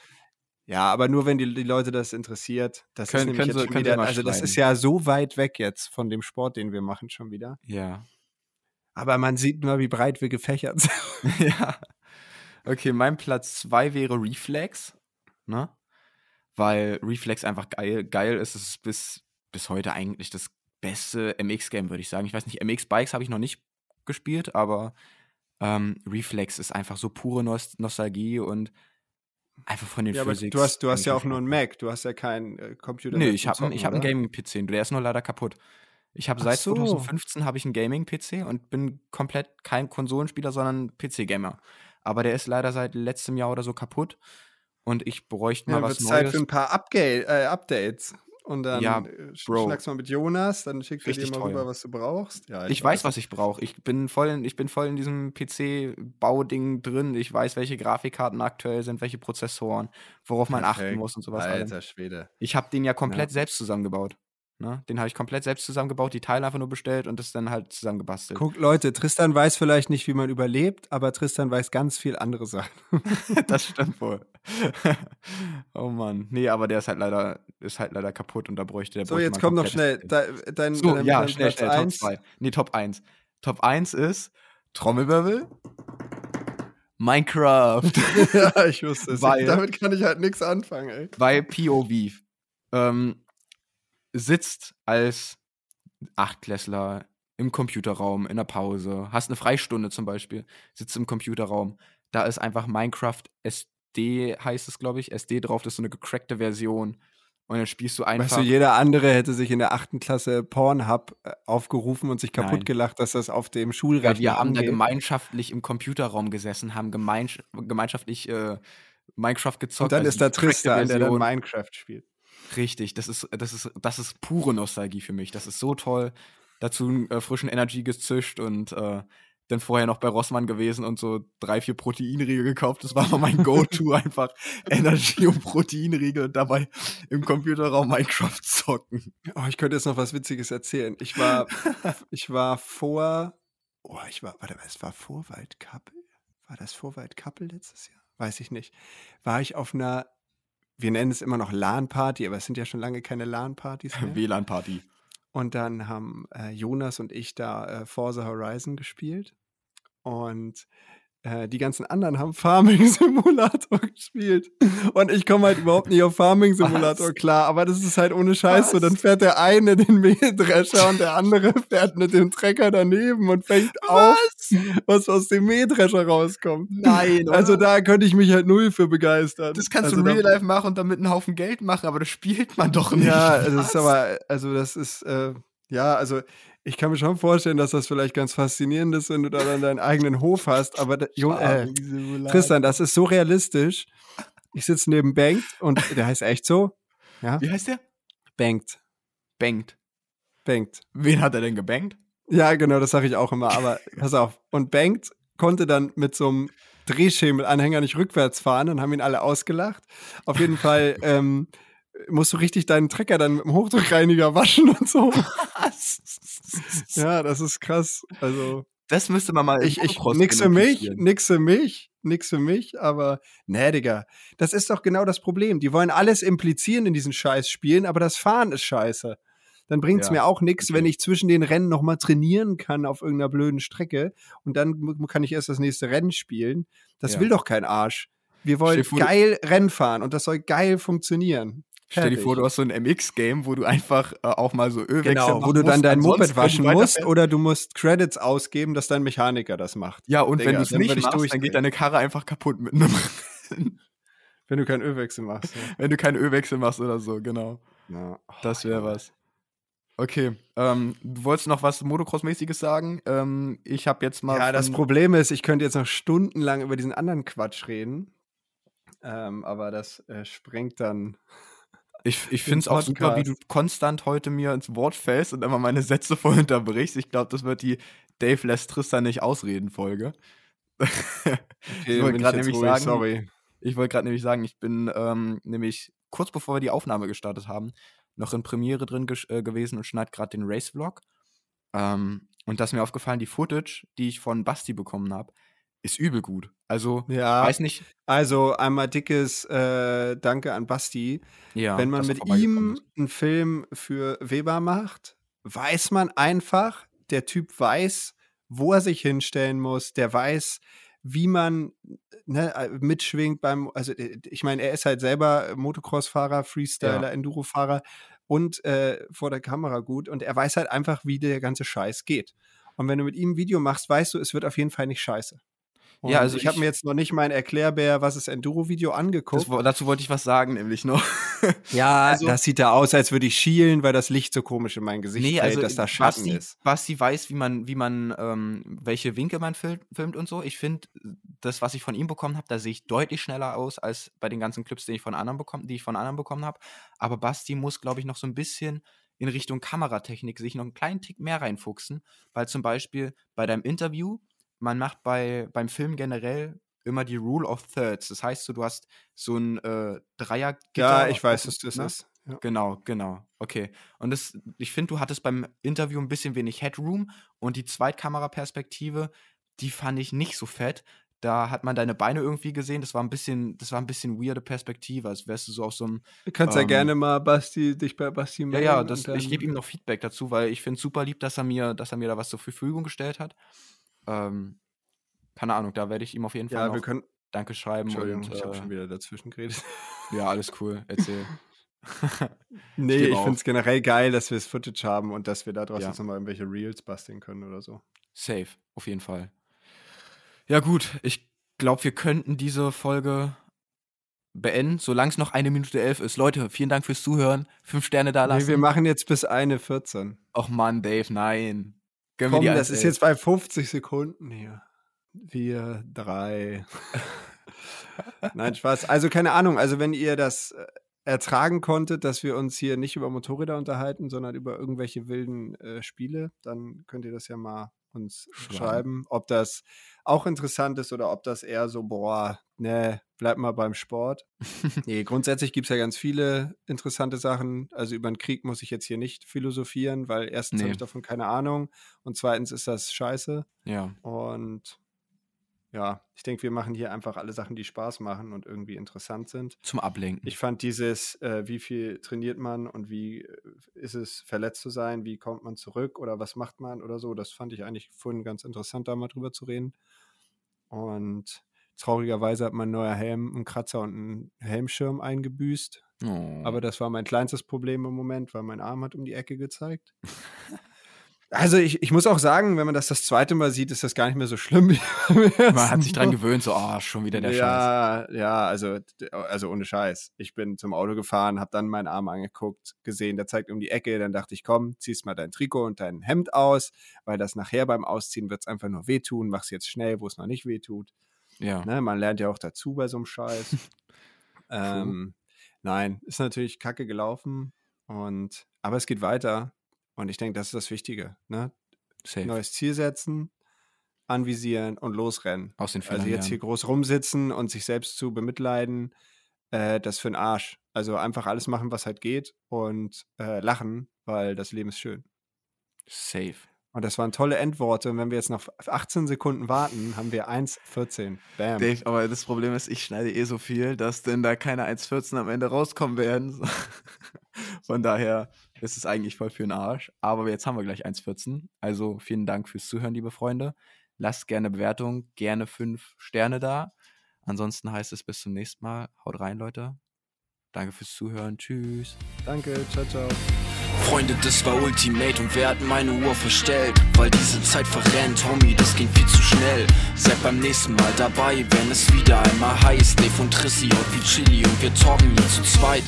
Ja, aber nur wenn die, die Leute das interessiert. Das Können- ist nämlich können jetzt Sie- wieder, also das ist ja so weit weg jetzt von dem Sport, den wir machen schon wieder. Ja. Aber man sieht nur, wie breit wir gefächert sind. ja. Okay, mein Platz 2 wäre Reflex, ne? Weil Reflex einfach geil, geil ist. Es ist bis, bis heute eigentlich das beste MX-Game, würde ich sagen. Ich weiß nicht, MX-Bikes habe ich noch nicht gespielt, aber ähm, Reflex ist einfach so pure Nost Nostalgie und einfach von den Ja, Physics. du hast, du hast ja auch nur einen Mac, du hast ja keinen äh, Computer. Nee, mit ich habe ich hab einen? Gaming-PC, der ist nur leider kaputt. Ich habe seit so. 2015 habe ich einen Gaming-PC und bin komplett kein Konsolenspieler, sondern PC-Gamer. Aber der ist leider seit letztem Jahr oder so kaputt und ich bräuchte Ja, mal dann was wird Zeit Neues. für ein paar Upga äh, Updates. Und dann Ja, äh, Bro. schnackst mal mit Jonas, dann schickt er dir mal rüber, was du brauchst. Ja, Ich weiß, was ich brauche. Ich bin voll in, ich bin voll in diesem PC-Bauding drin. Ich weiß, welche Grafikkarten aktuell sind, welche Prozessoren, worauf man achten Perfekt. muss und sowas. allem. Alter Schwede. Ich habe den ja komplett selbst zusammengebaut. Ne? Den habe ich komplett selbst zusammengebaut, die Teile einfach nur bestellt und das dann halt zusammengebastelt. Guck, Leute, Tristan weiß vielleicht nicht, wie man überlebt, aber Tristan weiß ganz viel andere Sachen. das stimmt wohl. oh Mann. Nee, aber der ist halt leider, ist halt leider kaputt und da bräuchte der So, jetzt komm noch schnell. Da, dein, So, dein, ja, dein schnell, Platz schnell, Top eins. 2. Nee, Top 1. Top 1 ist Trommelwirbel. Minecraft. ja, ich wusste es. Weil- Damit kann ich halt nichts anfangen, ey. Weil POV ähm, sitzt als Achtklässler im Computerraum in der Pause, hast eine Freistunde zum Beispiel, sitzt im Computerraum, da ist einfach Minecraft SD, heißt es, glaube ich, SD drauf, das ist so eine gecrackte Version. Und dann spielst du einfach. Weißt du, jeder andere hätte sich in der achten Klasse Pornhub äh, aufgerufen und sich kaputt Nein. gelacht, dass das auf dem Ja, Schulrechner wir haben da angeht. gemeinschaftlich im Computerraum gesessen, haben gemeinsch gemeinschaftlich äh, Minecraft gezockt. Und dann also ist da Tristan, der dann. Minecraft spielt. Richtig, das ist, das ist, das ist pure Nostalgie für mich. Das ist so toll. Dazu einen äh, frischen Energy gezischt und äh, dann vorher noch bei Rossmann gewesen und so drei, vier Proteinriegel gekauft. Das war mal mein Go-To, einfach Energy und Proteinriegel und dabei im Computerraum Minecraft zocken. Oh, ich könnte jetzt noch was Witziges erzählen. Ich war, ich war vor, oh, ich war, warte mal, es war vor Waldkappel? War das vor Waldkappel letztes Jahr? Weiß ich nicht. War ich auf einer, wir nennen es immer noch LAN-Party, aber es sind ja schon lange keine LAN-Partys mehr. WLAN-Party. Und dann haben äh, Jonas und ich da äh, Forza Horizon gespielt. Und äh, die ganzen anderen haben Farming Simulator gespielt. Und ich komme halt überhaupt nicht auf Farming Simulator Was? klar. Aber das ist halt ohne Scheiß so. Was? Dann fährt der eine den Mähdrescher und der andere fährt mit dem Trecker daneben und fängt auf, was aus dem Mähdrescher rauskommt. Nein, Also da könnte ich mich halt null für begeistern. das kannst also du in Real Life machen und damit einen Haufen Geld machen, aber das spielt man doch nicht. Ja, also das ist aber, also das ist, äh, ja, also ich kann mir schon vorstellen, dass das vielleicht ganz faszinierend ist, wenn du da dann deinen eigenen Hof hast, aber da, Jo, äh. Tristan, das ist so realistisch. Ich sitze neben Bankt und der heißt echt so, ja, Wie heißt der? Bankt, Bankt. Bankt. Wen hat er denn gebankt? Ja, genau, das sage ich auch immer, aber pass auf. Und Bankt konnte dann mit so einem Drehschemelanhänger nicht rückwärts fahren und haben ihn alle ausgelacht. Auf jeden Fall ähm, musst du richtig deinen Trecker dann mit dem Hochdruckreiniger waschen und so. Ja, das ist krass. Also Das müsste man mal. ich, ich nix für mich, nix für mich, nix für mich, aber nee, Digga. Das ist doch genau das Problem. Die wollen alles implizieren in diesen Scheißspielen, aber das Fahren ist scheiße. Dann bringt's Ja, mir auch nichts, okay. wenn ich zwischen den Rennen nochmal trainieren kann auf irgendeiner blöden Strecke und dann kann ich erst das nächste Rennen spielen. Das Ja. will doch kein Arsch. Wir wollen du- geil Rennen fahren und das soll geil funktionieren. Stell dir Fertig. vor, du hast so ein MX-Game, wo du einfach äh, auch mal so Ölwechsel Genau, wo du dann musst, dein Moped wenn waschen musst oder du musst Credits ausgeben, dass dein Mechaniker das macht. Ja, und wenn Digga, du es nicht machst, dann geht deine Karre einfach kaputt mit einem, Wenn du keinen Ölwechsel machst. Ja. wenn du keinen Ölwechsel machst oder so, genau. Ja. Das Oh, wäre Junge. was. Okay, ähm, du wolltest noch was Motocross-mäßiges sagen? Ähm, ich habe jetzt mal. Ja, das Problem ist, ich könnte jetzt noch stundenlang über diesen anderen Quatsch reden. Ähm, aber das äh, sprengt dann. Ich, ich finde es auch super, wie du konstant heute mir ins Wort fällst und immer meine Sätze voll unterbrichst. Ich glaube, das wird die Dave lässt Tristan nicht ausreden Folge. Okay, ich wollte gerade nämlich ruhig, sagen, sorry. Ich wollte gerade nämlich sagen, ich bin ähm, nämlich kurz bevor wir die Aufnahme gestartet haben, noch in Premiere drin äh, gewesen und schneide gerade den Race-Vlog. Ähm, und da ist mir aufgefallen, die Footage, die ich von Basti bekommen habe, ist übel gut. Also, Ja, weiß nicht, also einmal dickes äh, Danke an Basti. ja, Wenn man mit ihm ist. einen Film für Weber macht, weiß man einfach, der Typ weiß, wo er sich hinstellen muss, der weiß, wie man ne, äh, mitschwingt beim, also äh, ich meine, er ist halt selber Motocross-Fahrer, Freestyler, Enduro-Fahrer und äh, vor der Kamera gut und er weiß halt einfach, wie der ganze Scheiß geht. Und wenn du mit ihm ein Video machst, weißt du, es wird auf jeden Fall nicht scheiße. Und Ja, also ich habe ich- mir jetzt noch nicht mein Erklärbär, was ist Enduro-Video angeguckt. Das, dazu wollte ich was sagen, nämlich noch. ja, also- das sieht da aus, als würde ich schielen, weil das Licht so komisch in mein Gesicht fällt, dass da Schatten Basti, ist. Basti weiß, wie man, wie man, ähm, welche Winkel man fil filmt und so. Ich finde, das, was ich von ihm bekommen habe, da sehe ich deutlich schneller aus als bei den ganzen Clips, die ich von anderen bekommen, die ich von anderen bekommen habe. Aber Basti muss, glaube ich, noch so ein bisschen in Richtung Kameratechnik sich noch einen kleinen Tick mehr reinfuchsen, weil zum Beispiel bei deinem Interview, man macht bei, beim Film generell immer die Rule of Thirds. Das heißt, so, du hast so ein äh, Dreier. Ja, ich weiß, dass das ne? ist. Ja. Genau, genau. Okay. Und das, ich finde, du hattest beim Interview ein bisschen wenig Headroom und die Zweitkameraperspektive, die fand ich nicht so fett. Da hat man deine Beine irgendwie gesehen. Das war ein bisschen, das war ein bisschen weirde Perspektive, als wärst du so auf so einem. Du kannst ja Ähm, gerne mal Basti, dich bei Basti Ja, melden. ja, und das, ich gebe ihm noch Feedback dazu, weil ich finde es super lieb, dass er mir, dass er mir da was zur Verfügung gestellt hat. Ähm, keine Ahnung, da werde ich ihm auf jeden Fall Ja, noch wir können. Danke schreiben Entschuldigung, und ich habe äh, schon wieder dazwischen geredet. ja, alles cool. Erzähl. Nee, ich auf. finde es generell geil, dass wir das Footage haben und dass wir daraus Ja. jetzt nochmal irgendwelche Reels basteln können oder so. Safe, auf jeden Fall. Ja, gut, ich glaube, wir könnten diese Folge beenden, solange es noch eine Minute elf ist. Leute, vielen Dank fürs Zuhören. Fünf Sterne da Nee, lassen. wir machen jetzt bis eine 14. Och Mann, Dave, nein. Gönnen Komm, das ist 1,11. jetzt bei 50 Sekunden hier. Wir, drei. Nein, Spaß. Also keine Ahnung, also wenn ihr das äh, ertragen konntet, dass wir uns hier nicht über Motorräder unterhalten, sondern über irgendwelche wilden äh, Spiele, dann könnt ihr das ja mal uns Schreiben. schreiben, ob das auch interessant ist oder ob das eher so, boah, ne, bleib mal beim Sport. nee, grundsätzlich gibt es ja ganz viele interessante Sachen. Also über den Krieg muss ich jetzt hier nicht philosophieren, weil erstens Nee. habe ich davon keine Ahnung und zweitens ist das scheiße. Ja, Und ja, ich denke, wir machen hier einfach alle Sachen, die Spaß machen und irgendwie interessant sind. zum Ablenken. Ich fand dieses, äh, wie viel trainiert man und wie äh, ist es, verletzt zu sein, wie kommt man zurück oder was macht man oder so, das fand ich eigentlich vorhin ganz interessant, da mal drüber zu reden. Und traurigerweise hat mein neuer Helm einen Kratzer und einen Helmschirm eingebüßt. oh. Aber das war mein kleinstes Problem im Moment, weil mein Arm hat um die Ecke gezeigt. Also ich, ich muss auch sagen, wenn man das das zweite Mal sieht, ist das gar nicht mehr so schlimm. man hat sich dran gewöhnt, so, ah, schon wieder der Scheiß. ja, ja, also, also ohne Scheiß. Ich bin zum Auto gefahren, habe dann meinen Arm angeguckt, gesehen, der zeigt um die Ecke. Dann dachte ich, komm, ziehst mal dein Trikot und dein Hemd aus, weil das nachher beim Ausziehen wird es einfach nur wehtun. Mach's jetzt schnell, wo es noch nicht wehtut. Ja. Ne? Man lernt ja auch dazu bei so einem Scheiß. ähm, nein, ist natürlich kacke gelaufen. Und, aber es geht weiter. Und ich denke, das ist das Wichtige. Ne? Safe. Neues Ziel setzen, anvisieren und losrennen. Aus den Fehlern Also jetzt hier groß rumsitzen und sich selbst zu bemitleiden, äh, das für den Arsch. Also einfach alles machen, was halt geht und äh, lachen, weil das Leben ist schön. Safe. Und das waren tolle Endworte. Und wenn wir jetzt noch 18 Sekunden warten, haben wir 1,14. Bam. Dave, aber das Problem ist, ich schneide eh so viel, dass denn da keine 1,14 am Ende rauskommen werden. Von daher ist es eigentlich voll für den Arsch. Aber jetzt haben wir gleich 1,14. Also vielen Dank fürs Zuhören, liebe Freunde. Lasst gerne Bewertung, gerne fünf Sterne da. Ansonsten heißt es bis zum nächsten Mal. Haut rein, Leute. Danke fürs Zuhören. Tschüss. Danke, ciao, ciao. Freunde, das war Ultimate und wer hat meine Uhr verstellt? Weil diese Zeit verrennt, Homie, das ging viel zu schnell. Seid beim nächsten Mal dabei, wenn es wieder einmal heißt. Dave und Trissi und wie Chili und wir talken hier zu zweit.